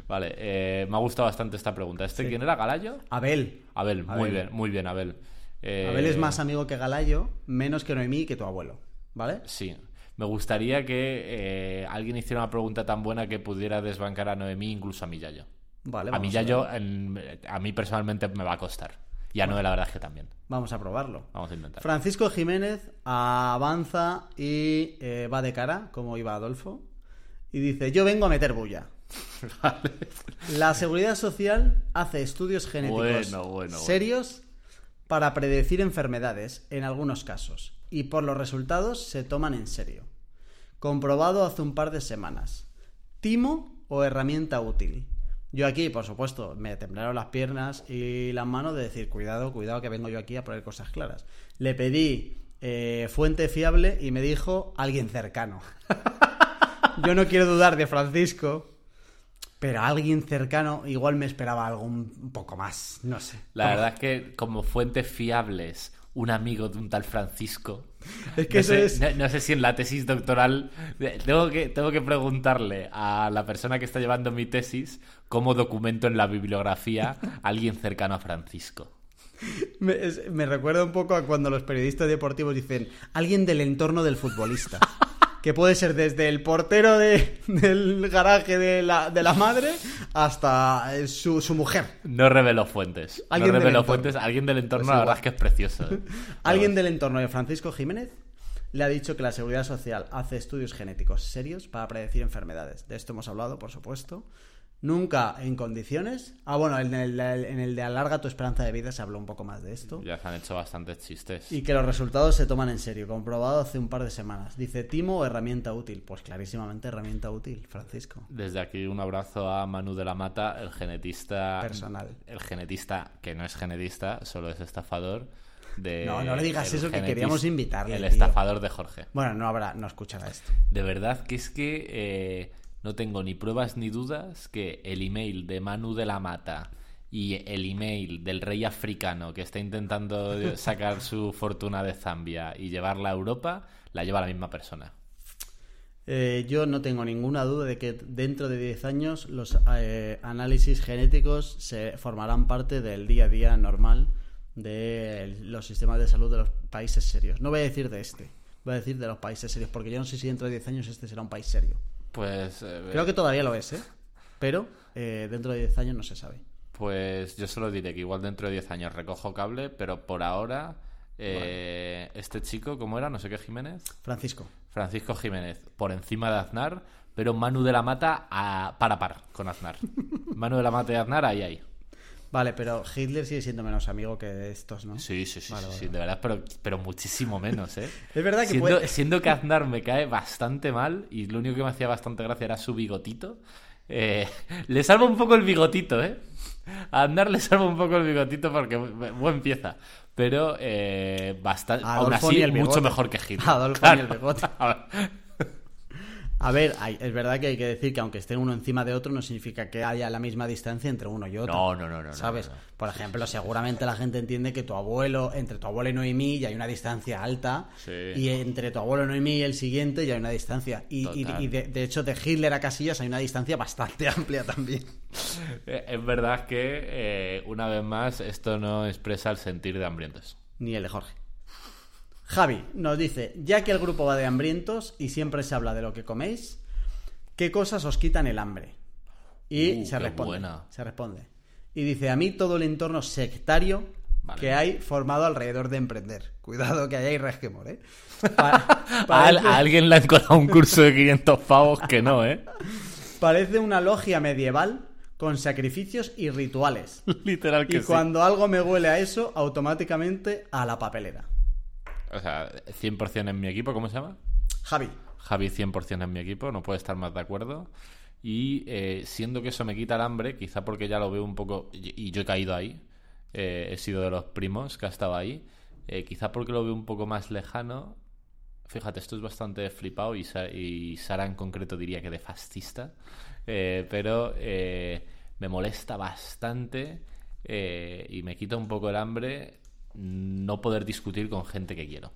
Vale, eh, me ha gustado bastante esta pregunta. ¿Este quién era, Galayo? Abel. Abel, muy bien, muy bien, Abel. Eh, Abel es más amigo que Galayo, menos que Noemí y que tu abuelo. ¿Vale? Sí. Me gustaría que alguien hiciera una pregunta tan buena que pudiera desbancar a Noemí, incluso a mi Yayo. Vale, A mi Yayo, en- a mí personalmente me va a costar. Y a Noé, la verdad es que también. Vamos a probarlo. Vamos a intentar. Francisco Jiménez avanza y eh, va de cara, como iba Adolfo, y dice, yo vengo a meter bulla. <laughs> La seguridad social hace estudios genéticos Bueno, bueno, bueno. serios para predecir enfermedades en algunos casos y por los resultados se toman en serio. Comprobado hace un par de semanas. ¿Timo o herramienta útil? Yo aquí, por supuesto, me temblaron las piernas y las manos de decir, cuidado, cuidado, que vengo yo aquí a poner cosas claras. Le pedí eh, fuente fiable y me dijo alguien cercano. <laughs> Yo no quiero dudar de Francisco, pero alguien cercano igual me esperaba algo un poco más, no sé. La verdad es que como fuentes fiables, un amigo de un tal Francisco. <laughs> Es que no, eso sé, es- no, no sé si en la tesis doctoral tengo que, tengo que preguntarle a la persona que está llevando mi tesis cómo documento en la bibliografía alguien cercano a Francisco. Me, es- me recuerda un poco a cuando los periodistas deportivos dicen alguien del entorno del futbolista. <laughs> Que puede ser desde el portero de- del garaje de la, de la madre hasta eh, su, su mujer. No revelo fuentes. Alguien no entorno. fuentes. Alguien del entorno, Pues la verdad es que es precioso. ¿eh? <laughs> Alguien del entorno de Francisco Jiménez le ha dicho que la Seguridad Social hace estudios genéticos serios para predecir enfermedades. De esto hemos hablado, por supuesto. Nunca en condiciones. Ah, bueno, en el, en el de alarga tu esperanza de vida se habló un poco más de esto. Ya se han hecho bastantes chistes. Y que los resultados se toman en serio, comprobado hace un par de semanas. Dice Timo, herramienta útil. Pues clarísimamente herramienta útil, Francisco. Desde aquí un abrazo a Manu de la Mata, el genetista Personal. El genetista, que no es genetista, solo es estafador de No, no le digas eso, que queríamos invitarle, El tío. estafador de Jorge. Bueno, no habrá, no escuchará esto. De verdad que es que eh, no tengo ni pruebas ni dudas que el email de Manu de la Mata y el email del rey africano que está intentando <laughs> sacar su fortuna de Zambia y llevarla a Europa, la lleva la misma persona. Eh, yo no tengo ninguna duda de que dentro de 10 años los eh, análisis genéticos se formarán parte del día a día normal de los sistemas de salud de los países serios. No voy a decir de este, voy a decir de los países serios, porque yo no sé si dentro de 10 años este será un país serio. Pues. eh, Creo que todavía lo es, ¿eh? <laughs> Pero eh, dentro de 10 años no se sabe. Pues yo solo diré que igual dentro de 10 años recojo cable, pero por ahora. eh, Este chico, ¿cómo era? No sé qué Jiménez. Francisco. Francisco Jiménez, por encima de Aznar, pero Manu de la Mata a par a par con Aznar. <laughs> Manu de la Mata y Aznar ahí, ahí. Vale, pero Hitler sigue siendo menos amigo que estos, ¿no? Sí, sí, sí, Vale, sí, vale, sí, de verdad, pero, pero muchísimo menos, ¿eh? <laughs> Es verdad que siendo, puede- siendo que Aznar me cae bastante mal y lo único que me hacía bastante gracia era su bigotito. eh, <laughs> le salva un poco el bigotito, ¿eh? A Aznar le salva un poco el bigotito porque bu- buen pieza. Pero eh, bastante, aún así mucho mejor que Hitler. <laughs> Adolfo Claro. ni el bigote. A ver, hay- es verdad que hay que decir que aunque esté uno encima de otro no significa que haya la misma distancia entre uno y otro. No, no, no, no, ¿Sabes? no, no. Por ejemplo, seguramente la gente entiende que tu abuelo, entre tu abuelo y Noemí ya hay una distancia alta. Sí. Y entre tu abuelo Noemí y el siguiente ya hay una distancia. Y, y- y de, de hecho, de Hitler a Casillas hay una distancia bastante <laughs> amplia también. Eh, Es verdad que, eh, una vez más, esto no expresa el sentir de hambrientos. Ni el de Jorge. Javi nos dice, ya que el grupo va de hambrientos y siempre se habla de lo que coméis, ¿qué cosas os quitan el hambre? Y Uh, se responde. buena. Se responde. Y dice, a mí todo el entorno sectario Vale. que hay formado alrededor de emprender. <laughs> Cuidado que ahí hay resquemor, ¿eh? <laughs> A, alguien le han colado un curso de 500 pavos que no, ¿eh? <laughs> parece una logia medieval con sacrificios y rituales. Literal que Y sí. cuando algo me huele a eso, automáticamente a la papelera. O sea, 100% en mi equipo, ¿cómo se llama? Javi, Javi 100% en mi equipo, no puede estar más de acuerdo. Y eh, siendo que eso me quita el hambre, quizá porque ya lo veo un poco, y yo he caído ahí, eh, he sido de los primos que ha estado ahí, eh, quizá porque lo veo un poco más lejano. Fíjate, esto es bastante flipado y, Sa- y Sara en concreto diría que de fascista, pero me molesta bastante y me quita un poco el hambre no poder discutir con gente que quiero.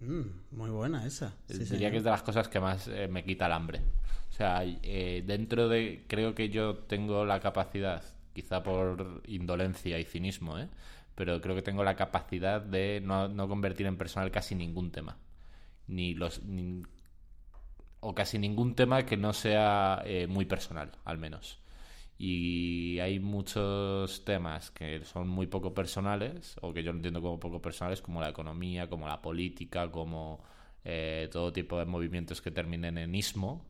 Mm, muy buena esa. Sí, Diría señor. que es de las cosas que más eh, me quita el hambre. O sea, eh, dentro de. Creo que yo tengo la capacidad, quizá por indolencia y cinismo, ¿eh? pero creo que tengo la capacidad de no, no convertir en personal casi ningún tema. Ni los. ni- o casi ningún tema que no sea eh, muy personal, al menos. Y hay muchos temas que son muy poco personales, o que yo entiendo como poco personales, como la economía, como la política, como eh, todo tipo de movimientos que terminen en ismo.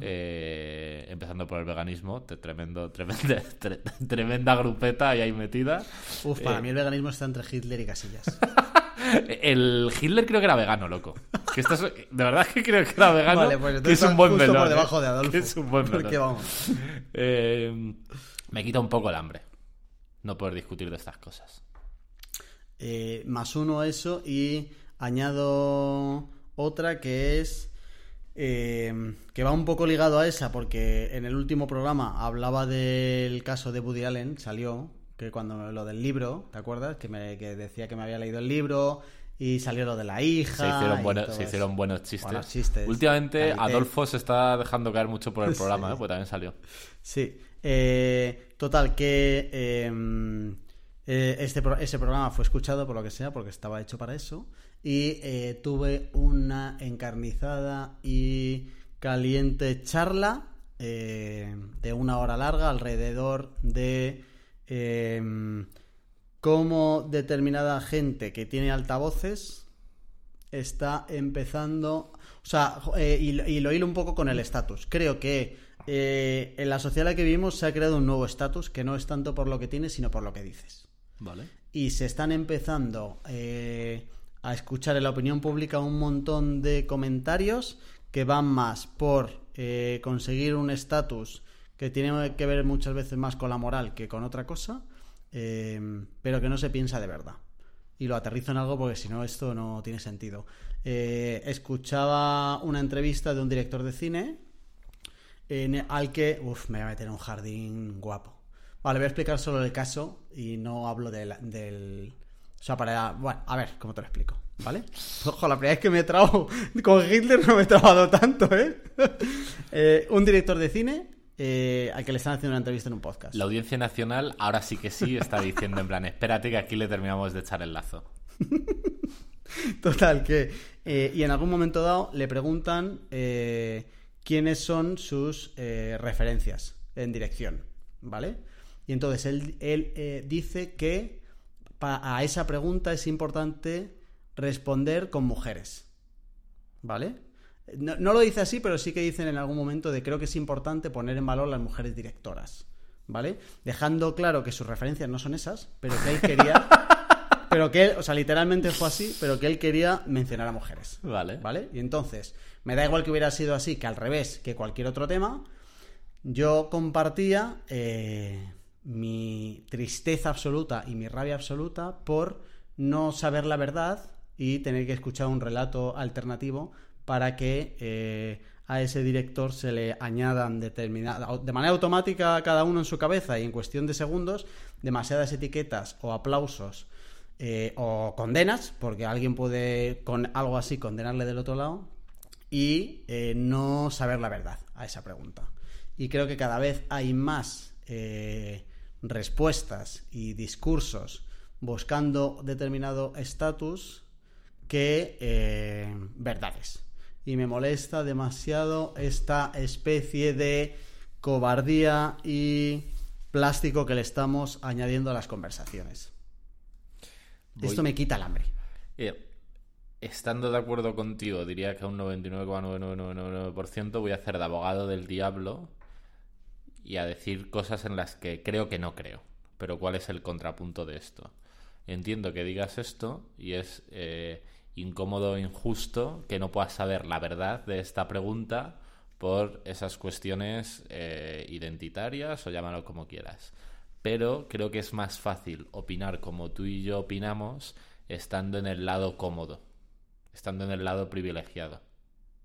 Eh, empezando por el veganismo, tremendo, tremenda, <laughs> tre- tremenda grupeta ahí, ahí metida. Uf, para Eh, mí el veganismo está entre Hitler y Casillas. <laughs> El Hitler creo que era vegano, loco. Que de verdad que creo que era vegano. vale, pues que entonces es un está buen justo melón. por ¿eh? debajo de Adolfo. Que es un buen melón. Porque vamos. Eh, me quita un poco el hambre no poder discutir de estas cosas. Más uno eso y añado otra que es eh, que va un poco ligado a esa porque en el último programa hablaba del caso de Woody Allen, salió que cuando lo del libro, ¿te acuerdas? Que, me, que decía que me había leído el libro y salió lo de la hija. Se hicieron, buenos, todo se eso. hicieron buenos chistes. Buenos chistes. Últimamente Calité. Adolfo se está dejando caer mucho por el <laughs> Sí. programa, ¿eh? pues también salió. Sí. Eh, total, que eh, eh, este, ese programa fue escuchado por lo que sea, porque estaba hecho para eso. Y eh, tuve una encarnizada y caliente charla eh, de una hora larga alrededor de eh, cómo determinada gente que tiene altavoces está empezando. O sea, eh, y, lo- y lo hilo un poco con el estatus. Creo que en la sociedad en la que vivimos se ha creado un nuevo estatus que no es tanto por lo que tienes, sino por lo que dices. Vale. Y se están empezando a escuchar en la opinión pública un montón de comentarios que van más por eh, conseguir un estatus que tiene que ver muchas veces más con la moral que con otra cosa, eh, pero que no se piensa de verdad. Y lo aterrizo en algo porque si no esto no tiene sentido. Eh, escuchaba una entrevista de un director de cine en- al que, uff, me voy a meter un jardín guapo. Vale, voy a explicar solo el caso y no hablo del... O sea, para... Bueno, a ver, ¿cómo te lo explico? ¿Vale? Ojo, la primera vez que me he trabado <laughs> con Hitler no me he trabado tanto, ¿eh? <laughs> Eh, un director de cine eh, al que le están haciendo una entrevista en un podcast. La audiencia nacional ahora sí que sí está diciendo en plan, espérate que aquí le terminamos de echar el lazo. <laughs> Total, que. eh, y en algún momento dado le preguntan quiénes son sus referencias en dirección, ¿vale? Y entonces él, él dice que a esa pregunta es importante responder con mujeres, ¿vale? No, no, lo dice así, pero sí que dicen en algún momento de creo que es importante poner en valor las mujeres directoras, ¿vale? Dejando claro que sus referencias no son esas, pero que él quería... <laughs> pero que él, o sea, literalmente fue así, pero que él quería mencionar a mujeres. Vale. ¿Vale? Y entonces, me da igual que hubiera sido así que al revés que cualquier otro tema. Yo compartía eh, mi tristeza absoluta y mi rabia absoluta por no saber la verdad y tener que escuchar un relato alternativo para que eh, a ese director se le añadan determinadas, de manera automática cada uno en su cabeza y en cuestión de segundos, demasiadas etiquetas o aplausos eh, o condenas, porque alguien puede con algo así condenarle del otro lado, y eh, no saber la verdad a esa pregunta. Y creo que cada vez hay más respuestas y discursos buscando determinado estatus que eh, verdades. Y me molesta demasiado esta especie de cobardía y plástico que le estamos añadiendo a las conversaciones. Esto me quita el hambre estando de acuerdo contigo, diría que a un 99,9999% voy a hacer de abogado del diablo y a decir cosas en las que creo que no creo. Pero ¿cuál es el contrapunto de esto? Entiendo que digas esto y es eh, incómodo injusto que no puedas saber la verdad de esta pregunta por esas cuestiones eh, identitarias o llámalo como quieras. Pero creo que es más fácil opinar como tú y yo opinamos estando en el lado cómodo estando en el lado privilegiado,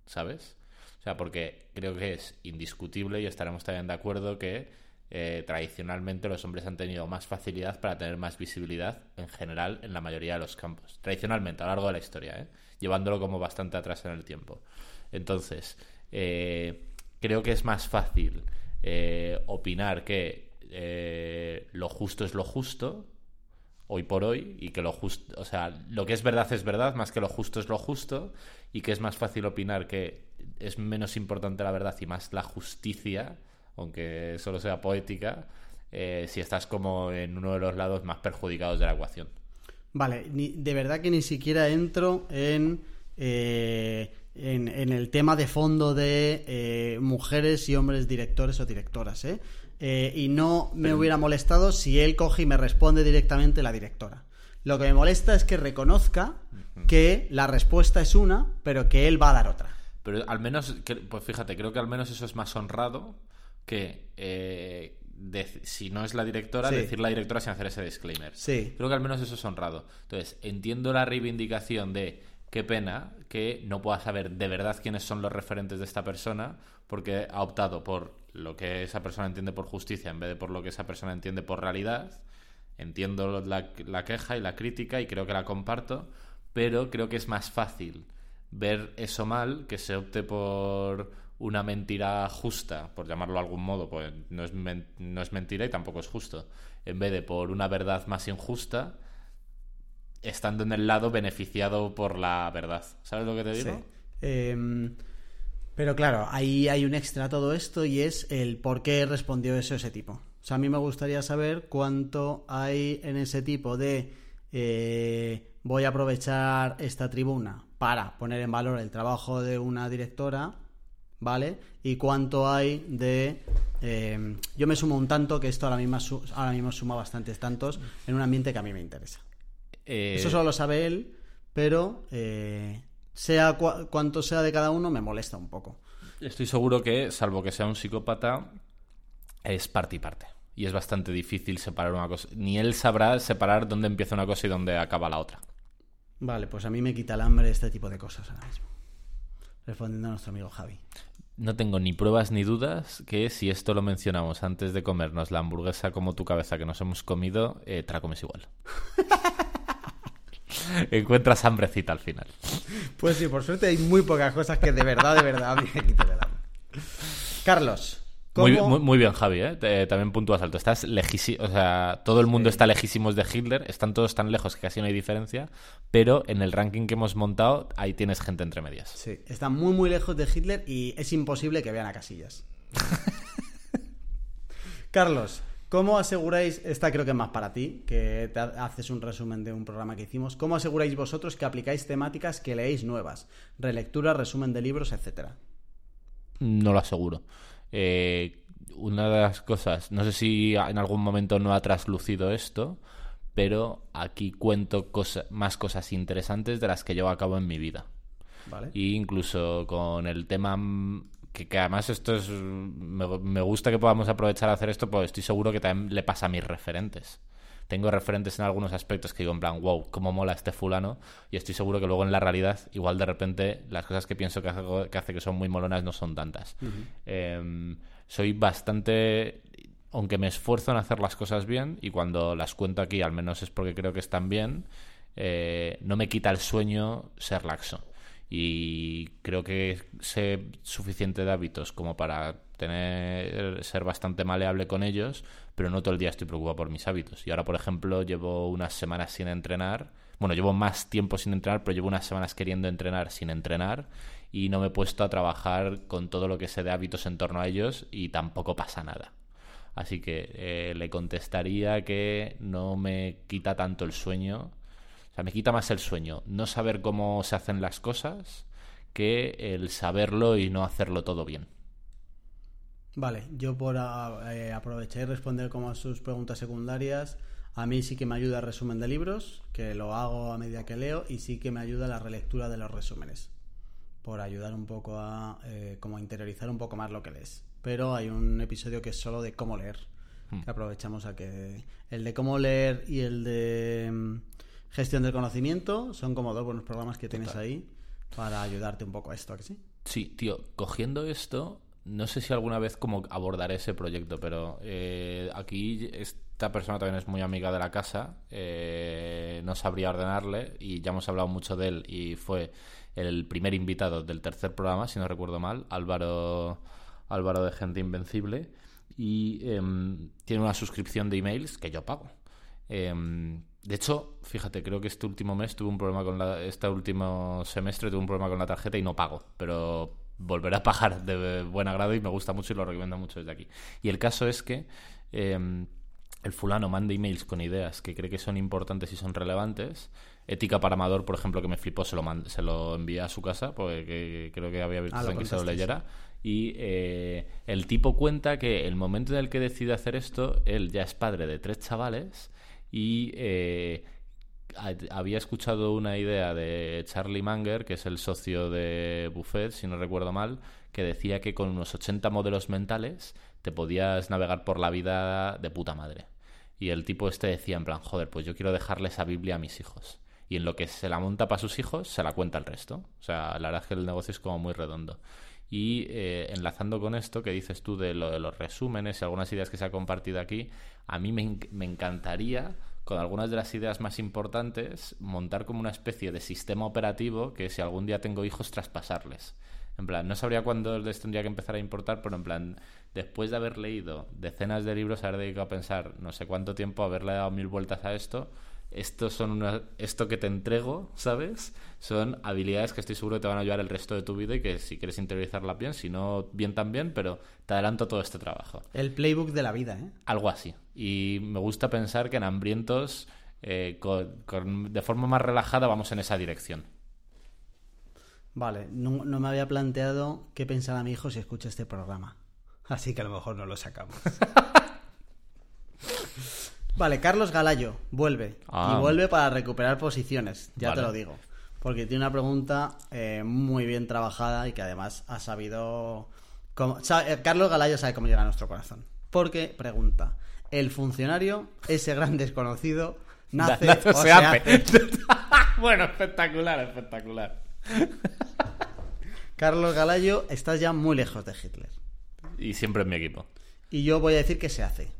¿sabes? O sea, porque creo que es indiscutible y estaremos también de acuerdo que eh, tradicionalmente los hombres han tenido más facilidad para tener más visibilidad en general en la mayoría de los campos. Tradicionalmente, a lo largo de la historia, ¿eh? llevándolo como bastante atrás en el tiempo. Entonces, eh, creo que es más fácil opinar que lo justo es lo justo hoy por hoy y que lo justo, o sea, lo que es verdad es verdad, más que lo justo es lo justo y que es más fácil opinar que es menos importante la verdad y más la justicia, aunque solo sea poética, eh, si estás como en uno de los lados más perjudicados de la ecuación. Vale, de verdad que ni siquiera entro en, eh, en, el tema de fondo de eh, mujeres y hombres directores o directoras, ¿eh? Eh, y no me hubiera molestado si él coge y me responde directamente la directora. Lo que me molesta es que reconozca que la respuesta es una, pero que él va a dar otra. Pero al menos, pues fíjate, creo que al menos eso es más honrado que eh, si no es la directora, decir la directora sin hacer ese disclaimer. Sí. Creo que al menos eso es honrado. Entonces, entiendo la reivindicación de qué pena que no pueda saber de verdad quiénes son los referentes de esta persona porque ha optado por lo que esa persona entiende por justicia en vez de por lo que esa persona entiende por realidad. Entiendo la, queja y la crítica y creo que la comparto, pero creo que es más fácil ver eso mal que se opte por una mentira justa, por llamarlo de algún modo, pues no es, no es mentira y tampoco es justo, en vez de por una verdad más injusta, estando en el lado beneficiado por la verdad. ¿Sabes lo que te digo? Sí. Em, pero claro, ahí hay un extra a todo esto y es el por qué respondió eso ese tipo. O sea, a mí me gustaría saber cuánto hay en ese tipo de eh, voy a aprovechar esta tribuna para poner en valor el trabajo de una directora, ¿vale? Y cuánto hay de... Em, yo me sumo un tanto, que esto ahora mismo, ahora mismo suma bastantes tantos en un ambiente que a mí me interesa. Eh, eso solo lo sabe él, pero eh, sea cuanto sea de cada uno, me molesta un poco. Estoy seguro que, salvo que sea un psicópata, es parte y parte. Y es bastante difícil separar una cosa. Ni él sabrá separar dónde empieza una cosa y dónde acaba la otra. Vale, pues a mí me quita el hambre este tipo de cosas ahora mismo. Respondiendo a nuestro amigo Javi. No tengo ni pruebas ni dudas que si esto lo mencionamos antes de comernos la hamburguesa como tu cabeza que nos hemos comido, eh, te la comes igual. <laughs> encuentras hambrecita al final. Pues sí, por suerte hay muy pocas cosas que de verdad, de verdad <laughs> me quiten el hambre. Carlos, Muy, ¿Cómo- muy, muy bien, Javi, ¿eh? Te- también puntúas alto. Estás lejísimo, o sea, todo el mundo está lejísimos de Hitler, están todos tan lejos que casi no hay diferencia, pero en el ranking que hemos montado, ahí tienes gente entre medias. Sí, está muy muy lejos de Hitler y es imposible que vean a Casillas. <laughs> Carlos, ¿cómo aseguráis, esta creo que es más para ti, que te ha- haces un resumen de un programa que hicimos, ¿cómo aseguráis vosotros que aplicáis temáticas que leéis nuevas? Relectura, resumen de libros, etcétera. No lo aseguro. Eh, una de las cosas, no sé si en algún momento no ha traslucido esto, pero aquí cuento cosa- más cosas interesantes de las que llevo a cabo en mi vida. ¿Vale? Y incluso con el tema mm, que, que además esto es me, me gusta que podamos aprovechar a hacer esto, pues estoy seguro que también le pasa a mis referentes. Tengo referentes en algunos aspectos que digo en plan, wow, cómo mola este fulano, y estoy seguro que luego en la realidad, igual de repente, las cosas que pienso que hace que, hace que son muy molonas no son tantas. Em, soy bastante aunque me esfuerzo en hacer las cosas bien y cuando las cuento aquí al menos es porque creo que están bien, eh, no me quita el sueño ser laxo. Y creo que sé suficiente de hábitos como para tener ser bastante maleable con ellos, pero no todo el día estoy preocupado por mis hábitos. Y ahora, por ejemplo, llevo unas semanas sin entrenar. Bueno, llevo más tiempo sin entrenar, pero llevo unas semanas queriendo entrenar sin entrenar y no me he puesto a trabajar con todo lo que sé de hábitos en torno a ellos y tampoco pasa nada. Así que eh, le contestaría que no me quita tanto el sueño. O sea, me quita más el sueño no saber cómo se hacen las cosas que el saberlo y no hacerlo todo bien. Vale, yo por eh, aprovechar y responder como a sus preguntas secundarias, a mí sí que me ayuda el resumen de libros, que lo hago a medida que leo, y sí que me ayuda la relectura de los resúmenes, por ayudar un poco a eh, como interiorizar un poco más lo que lees. Pero hay un episodio que es solo de cómo leer, que aprovechamos a que el de cómo leer y el de mm, gestión del conocimiento son como dos buenos programas que tienes ahí para ayudarte un poco a esto, ¿a que sí? Sí, tío, cogiendo esto, no sé si alguna vez como abordaré ese proyecto, pero eh, aquí esta persona también es muy amiga de la casa, eh, no sabría ordenarle y ya hemos hablado mucho de él y fue el primer invitado del tercer programa, si no recuerdo mal, Álvaro, Álvaro de Gente Invencible, y em, tiene una suscripción de emails que yo pago. De hecho, fíjate, creo que este último mes tuve un problema con la. Este último semestre tuve un problema con la tarjeta y no pago. Pero volveré a pagar de buen agrado y me gusta mucho y lo recomiendo mucho desde aquí. Y el caso es que em, el fulano manda emails con ideas que cree que son importantes y son relevantes. Ética para Amador, por ejemplo, que me flipó, se lo, se lo envié a su casa, porque que- creo que había visto Ah, que se lo leyera. Y eh, el tipo cuenta que el momento en el que decide hacer esto, él ya es padre de tres chavales y eh, ha- había escuchado una idea de Charlie Munger, que es el socio de Buffett, si no recuerdo mal, que decía que con unos 80 modelos mentales te podías navegar por la vida de puta madre. Y el tipo este decía en plan, joder, pues yo quiero dejarle esa Biblia a mis hijos. Y en lo que se la monta para sus hijos, se la cuenta el resto. O sea, la verdad es que el negocio es como muy redondo. Y eh, enlazando con esto que dices tú de lo de los resúmenes y algunas ideas que se ha compartido aquí, a mí me, me encantaría, con algunas de las ideas más importantes, montar como una especie de sistema operativo que si algún día tengo hijos, traspasarles. En plan, no sabría cuándo les tendría que empezar a importar, pero en plan, después de haber leído decenas de libros, haber dedicado a pensar no sé cuánto tiempo, haberle dado mil vueltas a esto, estos son una, esto que te entrego, ¿sabes? Son habilidades que estoy seguro que te van a ayudar el resto de tu vida y que si quieres interiorizarla bien, si no, bien también, pero te adelanto todo este trabajo. El playbook de la vida, ¿eh? Algo así. Y me gusta pensar que en Hambrientos, eh, con- con- de forma más relajada, vamos en esa dirección. Vale, no, no me había planteado qué pensará mi hijo si escucha este programa. Así que a lo mejor no lo sacamos. <laughs> vale, Carlos Galayo vuelve. Ah. Y vuelve para recuperar posiciones, ya Vale. te lo digo. Porque tiene una pregunta eh, muy bien trabajada y que además ha sabido... cómo- sabe- eh, Carlos Galayo sabe cómo llega a nuestro corazón. Porque pregunta, ¿el funcionario, ese gran desconocido, <laughs> nace Nace o se hace? <laughs> bueno, espectacular, espectacular. <laughs> Carlos Galayo, estás ya muy lejos de Hitler. Y siempre en mi equipo. Y yo voy a decir que se hace.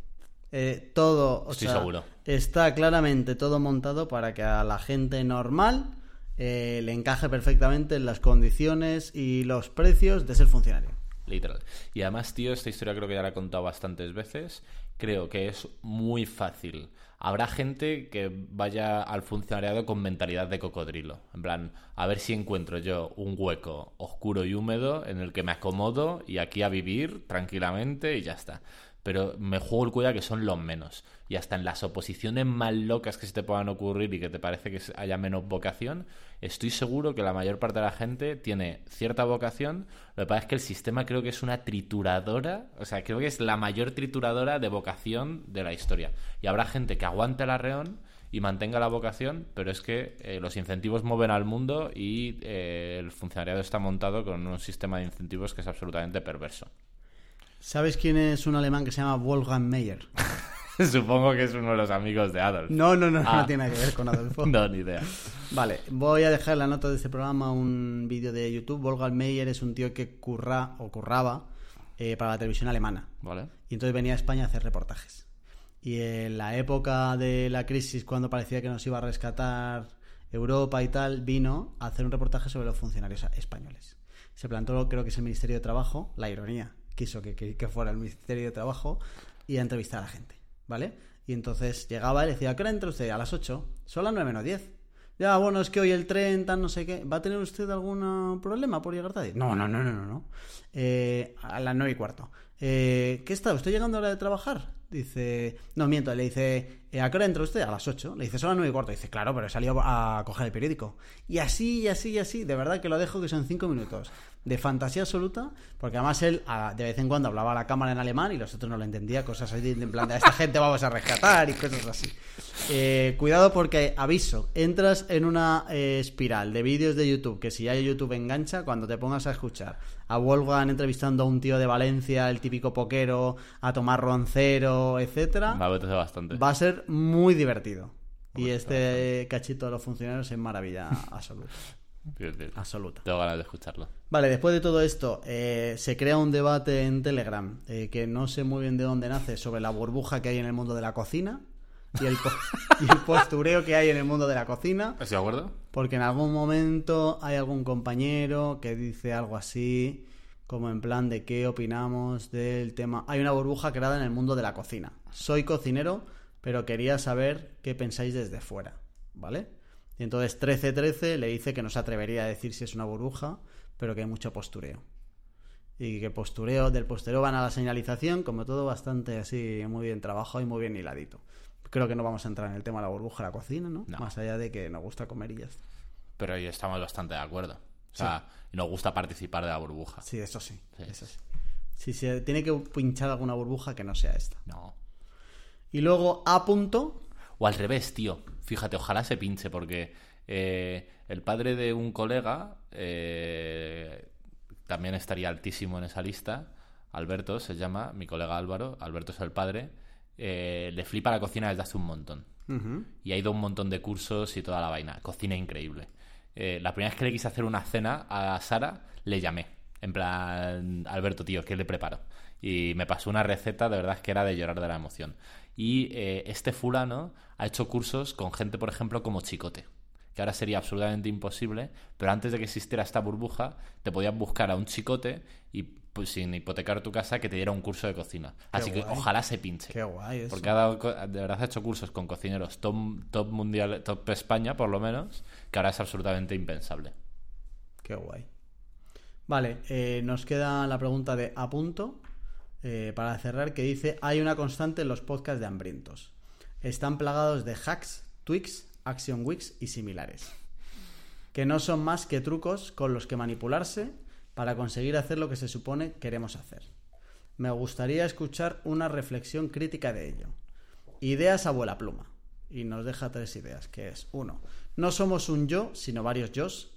Eh, todo, o Estoy sea, seguro. está claramente todo montado para que a la gente normal eh, le encaje perfectamente en las condiciones y los precios de ser funcionario. Literal. Y además, tío, esta historia creo que ya la he contado bastantes veces. Creo que es muy fácil. Habrá gente que vaya al funcionariado con mentalidad de cocodrilo. En plan, a ver si encuentro yo un hueco oscuro y húmedo en el que me acomodo y aquí a vivir tranquilamente y ya está pero me juego el cuidado que son los menos. Y hasta en las oposiciones más locas que se te puedan ocurrir y que te parece que haya menos vocación, estoy seguro que la mayor parte de la gente tiene cierta vocación. Lo que pasa es que el sistema creo que es una trituradora, o sea, creo que es la mayor trituradora de vocación de la historia. Y habrá gente que aguante la reón y mantenga la vocación, pero es que eh, los incentivos mueven al mundo y eh, el funcionariado está montado con un sistema de incentivos que es absolutamente perverso. ¿Sabes quién es un alemán que se llama Wolfgang Meyer? <laughs> Supongo que es uno de los amigos de Adolf. No, no, no, no Ah. tiene nada que ver con Adolfo. <laughs> No, ni idea. Vale, voy a dejar en la nota de este programa un vídeo de YouTube. Wolfgang Meyer es un tío que curra o curraba eh, para la televisión alemana. Vale. Y entonces venía a España a hacer reportajes. Y en la época de la crisis, cuando parecía que nos iba a rescatar Europa y tal, vino a hacer un reportaje sobre los funcionarios españoles. Se plantó, creo que es el Ministerio de Trabajo, la ironía, quiso que, fuera el Ministerio de Trabajo y a entrevistar a la gente, ¿vale? Y entonces llegaba y le decía, ¿a qué hora entra usted? A las 8. Son las 9 menos 10. Ya, bueno, es que hoy el tren, tal, no sé qué. ¿Va a tener usted algún problema por llegar tarde? No, no, no, no, no. no. Eh, a las 9 y cuarto. Eh, ¿Qué está? ¿Usted llegando a la hora de trabajar? Dice, no, miento, le dice, "Eh, ¿a qué hora entra usted? A las 8. Le dice, son las 9 y cuarto. Dice, claro, pero he salido a coger el periódico. Y así, y así, y así. De verdad que lo dejo que son 5 minutos de fantasía absoluta, porque además él a- de vez en cuando hablaba a la cámara en alemán y los otros no lo entendía, cosas así, en plan de a esta gente vamos a rescatar y cosas así. Eh, cuidado porque, aviso, entras en una eh, espiral de vídeos de YouTube que si ya YouTube engancha, cuando te pongas a escuchar a Wolfgang entrevistando a un tío de Valencia, el típico poquero, a Tomás Roncero, etcétera, Me apetece bastante. va a ser muy divertido. Y este cachito de los funcionarios es maravilla <laughs> absoluta. Absoluta. Tengo ganas de escucharlo. Vale, después de todo esto, eh, se crea un debate en Telegram eh, que no sé muy bien de dónde nace sobre la burbuja que hay en el mundo de la cocina y el, <laughs> y el postureo que hay en el mundo de la cocina, ¿Estás de acuerdo? porque en algún momento hay algún compañero que dice algo así, como en plan de qué opinamos del tema. Hay una burbuja creada en el mundo de la cocina. Soy cocinero, pero quería saber qué pensáis desde fuera, ¿vale? Y entonces 1313 le dice que no se atrevería a decir si es una burbuja, pero que hay mucho postureo. Y que postureo, del postureo van a la señalización, como todo bastante así, muy bien trabajado y muy bien hiladito. Creo que no vamos a entrar en el tema de la burbuja de la cocina, ¿no? No. Más allá de que nos gusta comer y ya está. Pero ahí estamos bastante de acuerdo. O sea, y nos gusta participar de la burbuja. Sí, eso sí, Sí. eso sí. Si se tiene que pinchar alguna burbuja que no sea esta. No. Y luego A punto, O al revés, tío. Fíjate, ojalá se pinche, porque eh, el padre de un colega eh, también estaría altísimo en esa lista. Alberto se llama, mi colega Álvaro, Alberto es el padre. eh, le flipa la cocina desde hace un montón. Y ha ido a un montón de cursos y toda la vaina. Cocina increíble. Eh, la primera vez que le quise hacer una cena a Sara, le llamé. En plan, Alberto, tío, ¿qué le preparo? Y me pasó una receta, de verdad, que era de llorar de la emoción. Y eh, este fulano ha hecho cursos con gente, por ejemplo, como Chicote. Que ahora sería absolutamente imposible, pero antes de que existiera esta burbuja, te podías buscar a un chicote y pues, sin hipotecar tu casa que te diera un curso de cocina. Así que ojalá se pinche. qué guay eso. Porque ha dado, de verdad ha hecho cursos con cocineros top, top mundial, top España, por lo menos, que ahora es absolutamente impensable. Qué guay. Vale, eh, nos queda la pregunta de A punto, eh, para cerrar, que dice, hay una constante en los podcasts de hambrientos. Están plagados de hacks, tweaks, action weeks y similares. Que no son más que trucos con los que manipularse para conseguir hacer lo que se supone queremos hacer. Me gustaría escuchar una reflexión crítica de ello. Ideas abuela pluma. Y nos deja tres ideas, que es, uno, no somos un yo, sino varios yos,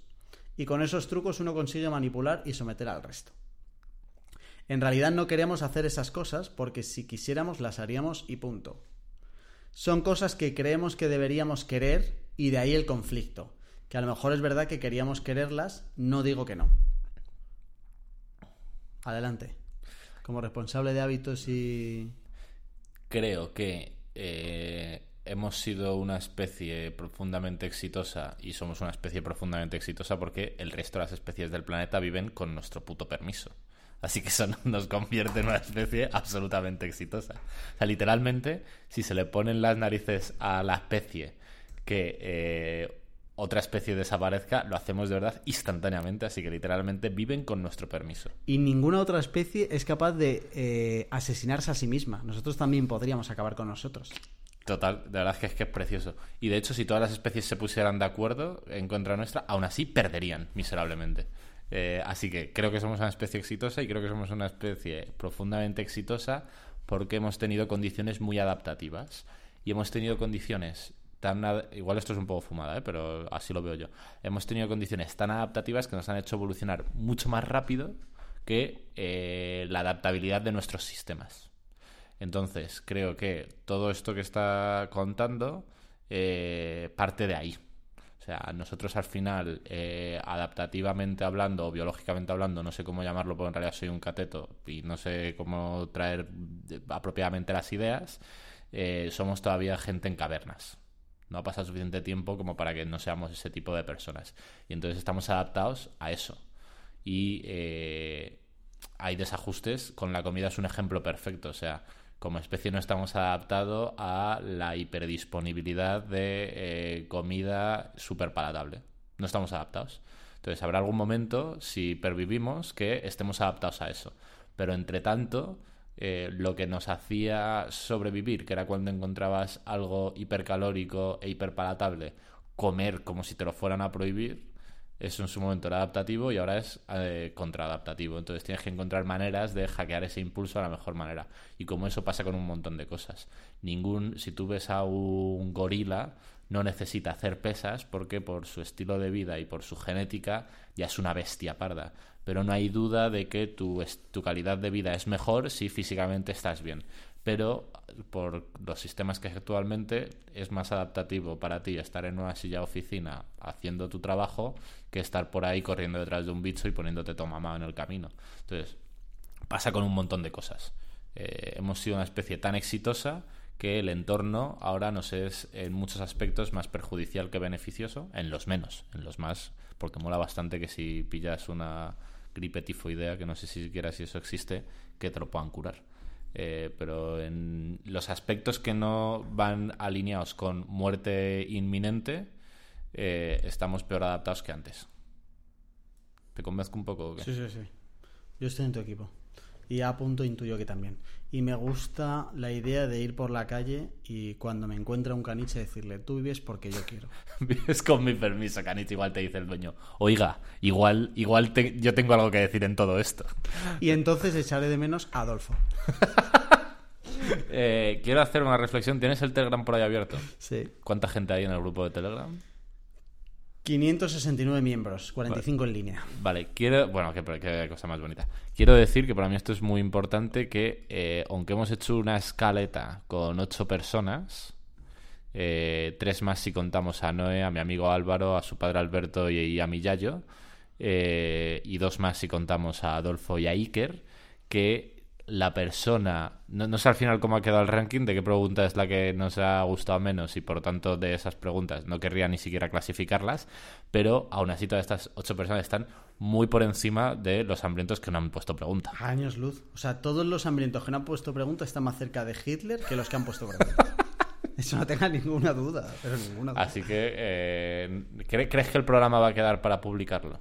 y con esos trucos uno consigue manipular y someter al resto. En realidad no queremos hacer esas cosas porque si quisiéramos las haríamos y punto. Son cosas que creemos que deberíamos querer y de ahí el conflicto. Que a lo mejor es verdad que queríamos quererlas, no digo que no. Adelante. Como responsable de hábitos y... Creo que eh, hemos sido una especie profundamente exitosa y somos una especie profundamente exitosa porque el resto de las especies del planeta viven con nuestro puto permiso. Así que eso nos convierte en una especie absolutamente exitosa. O sea, literalmente, si se le ponen las narices a la especie que eh, otra especie desaparezca, lo hacemos de verdad instantáneamente, así que literalmente viven con nuestro permiso. Y ninguna otra especie es capaz de eh, asesinarse a sí misma. Nosotros también podríamos acabar con nosotros. Total, de verdad es que es que es precioso. Y de hecho, si todas las especies se pusieran de acuerdo en contra nuestra, aún así perderían miserablemente. Eh, así que creo que somos una especie exitosa y creo que somos una especie profundamente exitosa porque hemos tenido condiciones muy adaptativas. Y hemos tenido condiciones tan igual esto es un poco fumada, ¿eh? pero así lo veo yo. Hemos tenido condiciones tan adaptativas que nos han hecho evolucionar mucho más rápido que eh, la adaptabilidad de nuestros sistemas. Entonces, creo que todo esto que está contando eh, parte de ahí. O sea, nosotros al final, adaptativamente hablando o biológicamente hablando, no sé cómo llamarlo, porque en realidad soy un cateto y no sé cómo traer apropiadamente las ideas, somos todavía gente en cavernas. No ha pasado suficiente tiempo como para que no seamos ese tipo de personas. Y entonces estamos adaptados a eso. Y eh, hay desajustes. Con la comida es un ejemplo perfecto. O sea, como especie no estamos adaptados a la hiperdisponibilidad de eh, comida súper palatable. No estamos adaptados. Entonces habrá algún momento, si pervivimos, que estemos adaptados a eso. Pero entre tanto, eh, lo que nos hacía sobrevivir, que era cuando encontrabas algo hipercalórico e hiperpalatable, comer como si te lo fueran a prohibir, eso en su momento adaptativo y ahora es eh, contraadaptativo. Entonces tienes que encontrar maneras de hackear ese impulso a la mejor manera. Y como eso pasa con un montón de cosas. Ningún, si tú ves a un gorila, no necesita hacer pesas porque por su estilo de vida y por su genética ya es una bestia parda pero no hay duda de que tu, tu calidad de vida es mejor si físicamente estás bien. Pero por los sistemas que actualmente es más adaptativo para ti estar en una silla oficina haciendo tu trabajo que estar por ahí corriendo detrás de un bicho y poniéndote tu mamá en el camino. Entonces, pasa con un montón de cosas. Eh, hemos sido una especie tan exitosa que el entorno ahora nos es en muchos aspectos más perjudicial que beneficioso, en los menos, en los más, porque mola bastante que si pillas una gripe tifoidea, que no sé si siquiera si eso existe, que te lo puedan curar. Eh, pero en los aspectos que no van alineados con muerte inminente, eh, estamos peor adaptados que antes. ¿Te convenzco un poco? Sí, sí, sí. Yo estoy en tu equipo. Y a punto intuyo que también. Y me gusta la idea de ir por la calle y cuando me encuentre un caniche decirle, tú vives porque yo quiero. <laughs> vives con mi permiso, caniche. Igual te dice el dueño, oiga, igual, igual yo tengo algo que decir en todo esto. <laughs> Y entonces echaré de menos a Adolfo. <laughs> Eh, quiero hacer una reflexión. ¿Tienes el Telegram por ahí abierto? Sí. ¿Cuánta gente hay en el grupo de Telegram? 569 miembros, 45 en línea. Vale, quiero. Bueno, qué, cosa más bonita. Quiero decir que para mí esto es muy importante: que eh, aunque hemos hecho una escaleta con ocho personas, eh, tres más si contamos a Noé, a mi amigo Álvaro, a su padre Alberto y, a mi Yayo, eh, y dos más si contamos a Adolfo y a Iker, que la persona, no, sé al final cómo ha quedado el ranking, de qué pregunta es la que nos ha gustado menos y por tanto de esas preguntas no querría ni siquiera clasificarlas, pero aún así todas estas ocho personas están muy por encima de los hambrientos que no han puesto pregunta. Años luz. O sea, todos los hambrientos que no han puesto pregunta están más cerca de Hitler que los que han puesto pregunta. <laughs> Eso no tenga ninguna duda, pero ninguna Así que, eh, ¿crees que el programa va a quedar para publicarlo?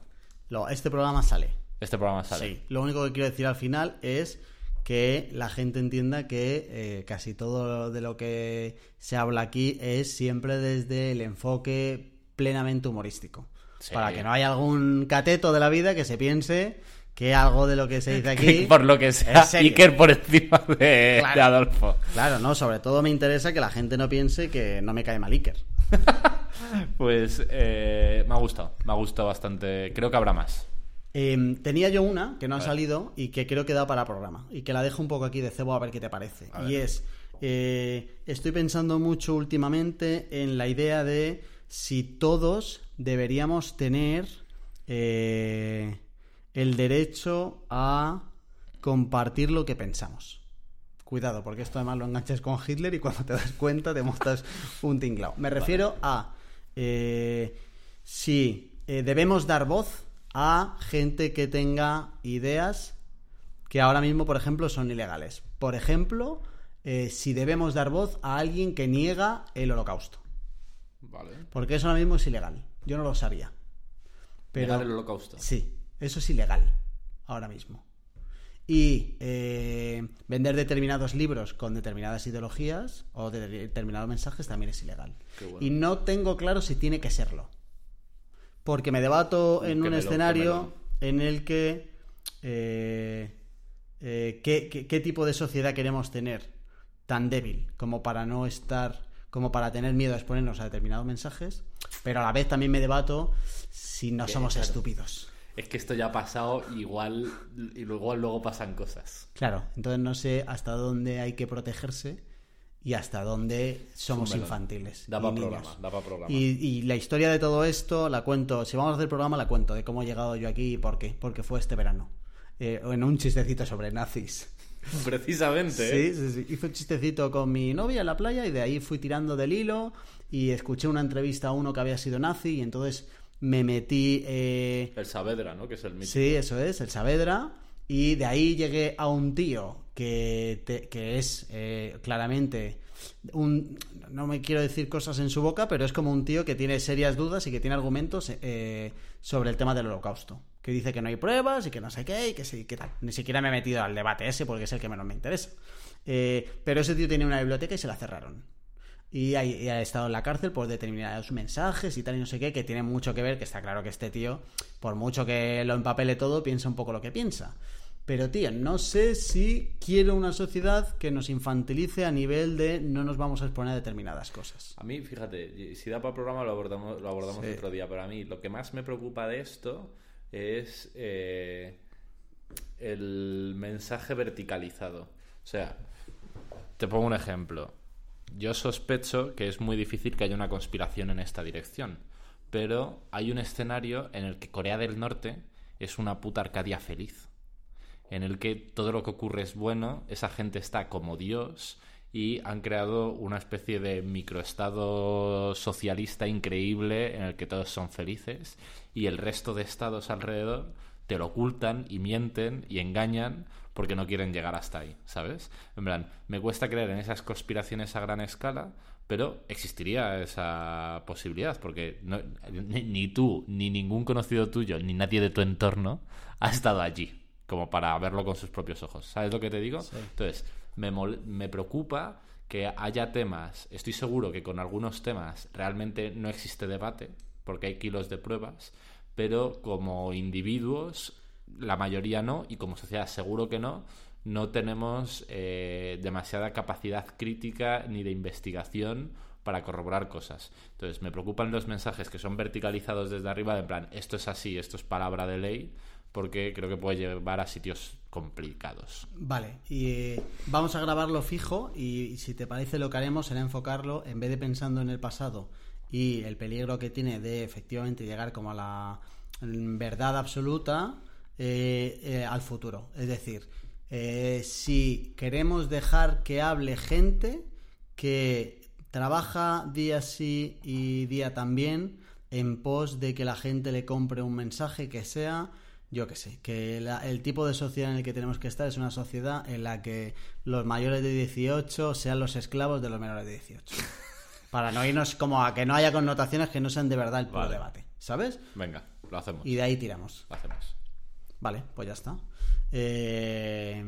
No, este programa sale. Este programa sale. Sí. Lo único que quiero decir al final es que la gente entienda que eh, casi todo de lo que se habla aquí es siempre desde el enfoque plenamente humorístico. Para que no haya algún cateto de la vida que se piense que algo de lo que se dice <laughs> aquí. por lo que sea, Iker por encima de, Adolfo. Claro, no, sobre todo me interesa que la gente no piense que no me cae mal Iker. <laughs> pues eh, me ha gustado, me ha gustado bastante. Creo que habrá más. Em, tenía yo una que no ha salido y que creo que da para programa y que la dejo un poco aquí de cebo a ver qué te parece. Y es, eh, estoy pensando mucho últimamente en la idea de si todos deberíamos tener eh, el derecho a compartir lo que pensamos. Cuidado, porque esto además lo enganchas con Hitler y cuando te das cuenta te montas <laughs> un tinglao. Me refiero a eh, si debemos dar voz a gente que tenga ideas que ahora mismo, por ejemplo, son ilegales. Por ejemplo, eh, si debemos dar voz a alguien que niega el holocausto. Vale. Porque eso ahora mismo es ilegal. Yo no lo sabía. Pero Negar el holocausto. sí, eso es ilegal ahora mismo. Y eh, vender determinados libros con determinadas ideologías o de- determinados mensajes también es ilegal. Qué bueno. Y no tengo claro si tiene que serlo. Porque me debato en un escenario en el que eh, eh, ¿qué, qué, qué tipo de sociedad queremos tener tan débil como para no estar, como para tener miedo a exponernos a determinados mensajes, pero a la vez también me debato si no somos claro. estúpidos. Es que esto ya ha pasado igual y luego, luego pasan cosas. Claro, entonces no sé hasta dónde hay que protegerse y hasta dónde somos infantiles. Da para programa, da programa. Y, y la historia de todo esto la cuento, si vamos a hacer programa la cuento, de cómo he llegado yo aquí y por qué, porque fue este verano. Eh, en un chistecito sobre nazis. <laughs> Precisamente, ¿eh? Sí, sí, sí. Hice un chistecito con mi novia en la playa y de ahí fui tirando del hilo y escuché una entrevista a uno que había sido nazi y entonces me metí... eh, El Saavedra, ¿no? Que es el mítico. Sí, eso es, el Saavedra. Y de ahí llegué a un tío que, te- que es eh, claramente un... No me quiero decir cosas en su boca, pero es como un tío que tiene serias dudas y que tiene argumentos eh, sobre el tema del holocausto. Que dice que no hay pruebas y que no sé qué y que sí, que tal. Ni siquiera me he metido al debate ese porque es el que menos me interesa. Eh, pero ese tío tenía una biblioteca y se la cerraron. Y, hay- y ha estado en la cárcel por determinados mensajes y tal y no sé qué, que tiene mucho que ver, que está claro que este tío, por mucho que lo empapele todo, piensa un poco lo que piensa. Pero, tío, no sé si quiero una sociedad que nos infantilice a nivel de no nos vamos a exponer a determinadas cosas. A mí, fíjate, si da para programa lo abordamos, lo abordamos Sí. otro día, pero a mí lo que más me preocupa de esto es eh, el mensaje verticalizado. O sea, te pongo un ejemplo. Yo sospecho que es muy difícil que haya una conspiración en esta dirección, pero hay un escenario en el que Corea del Norte es una puta Arcadia feliz en el que todo lo que ocurre es bueno, esa gente está como Dios y han creado una especie de microestado socialista increíble en el que todos son felices y el resto de estados alrededor te lo ocultan y mienten y engañan porque no quieren llegar hasta ahí, ¿sabes? En plan, me cuesta creer en esas conspiraciones a gran escala, pero existiría esa posibilidad, porque no- ni, ni tú, ni ningún conocido tuyo, ni nadie de tu entorno ha estado allí, como para verlo con sus propios ojos. ¿Sabes lo que te digo? Entonces, me, mol- me preocupa que haya temas, estoy seguro que con algunos temas realmente no existe debate, porque hay kilos de pruebas, pero como individuos, la mayoría no, y como sociedad seguro que no, no tenemos eh, demasiada capacidad crítica ni de investigación para corroborar cosas. Entonces, me preocupan los mensajes que son verticalizados desde arriba, de en plan, esto es así, esto es palabra de ley, porque creo que puede llevar a sitios complicados. Vale, y eh, vamos a grabarlo fijo y, si te parece lo que haremos será enfocarlo, en vez de pensando en el pasado y el peligro que tiene de efectivamente llegar como a la verdad absoluta, eh, eh, al futuro. Es decir, eh, si queremos dejar que hable gente que trabaja día sí y día también en pos de que la gente le compre un mensaje que sea yo qué sé, que la- el tipo de sociedad en el que tenemos que estar es una sociedad en la que los mayores de 18 sean los esclavos de los menores de 18. <laughs> Para no irnos como a que no haya connotaciones que no sean de verdad el puro Vale. debate, ¿sabes? Venga, lo hacemos. Y de ahí tiramos. Lo hacemos. Vale, pues ya está. Eh,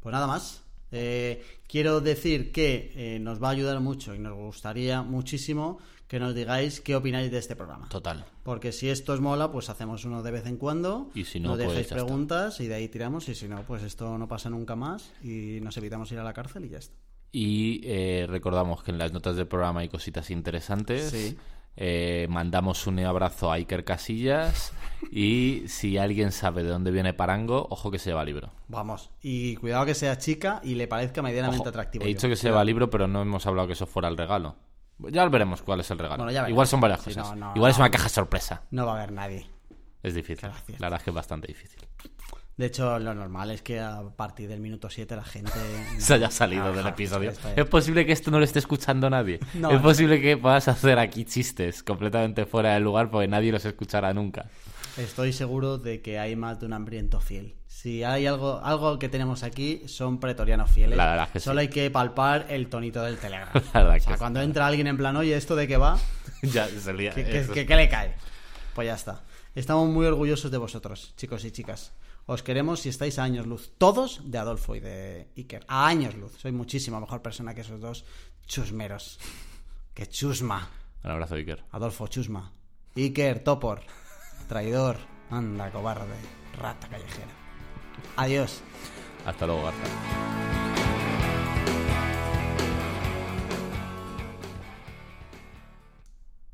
pues nada más. Eh, quiero decir que eh, nos va a ayudar mucho y nos gustaría muchísimo que nos digáis qué opináis de este programa. Total. Porque si esto os mola, pues hacemos uno de vez en cuando. Y si no, nos pues está. preguntas y de ahí tiramos. Y si no, pues esto no pasa nunca más y nos evitamos ir a la cárcel y ya está. Y eh, recordamos que en las notas del programa hay cositas interesantes. Sí. Eh, mandamos un abrazo a Iker Casillas. y si alguien sabe de dónde viene Parango, ojo que se va libro. Vamos. Y cuidado que sea chica y le parezca medianamente Ojo, atractivo. he yo. dicho que se va libro, pero no hemos hablado que eso fuera el regalo. Ya veremos cuál es el regalo. Bueno, ya. Igual son varias Sí, cosas. no, no, Igual es una caja sorpresa. No va a haber nadie. Es difícil. La verdad es que es bastante difícil. De hecho, lo normal es que a partir del minuto 7 la gente... <laughs> Se haya salido Ajá, del episodio. Es posible que esto no lo esté escuchando nadie. No, es posible que puedas hacer aquí chistes completamente fuera del lugar porque nadie los escuchará nunca. Estoy seguro de que hay más de un hambriento fiel. Si hay algo, algo que tenemos aquí, son pretorianos fieles. La verdad que Solo sí. hay que palpar el tonito del Telegram. <laughs> La verdad o sea, que cuando entra alguien en plan, oye, ¿esto de qué va? <laughs> ya se lía. ¿Qué, qué- qué- qué le cae? Pues ya está. Estamos muy orgullosos de vosotros, chicos y chicas. Os queremos si estáis a años luz. Todos de Adolfo y de Iker. A años luz. Soy muchísima mejor persona que esos dos chusmeros. Que chusma. Un abrazo, Iker. Adolfo, chusma. Iker, topor. Traidor. Anda, cobarde. Rata callejera. Adiós. Hasta luego, Garza.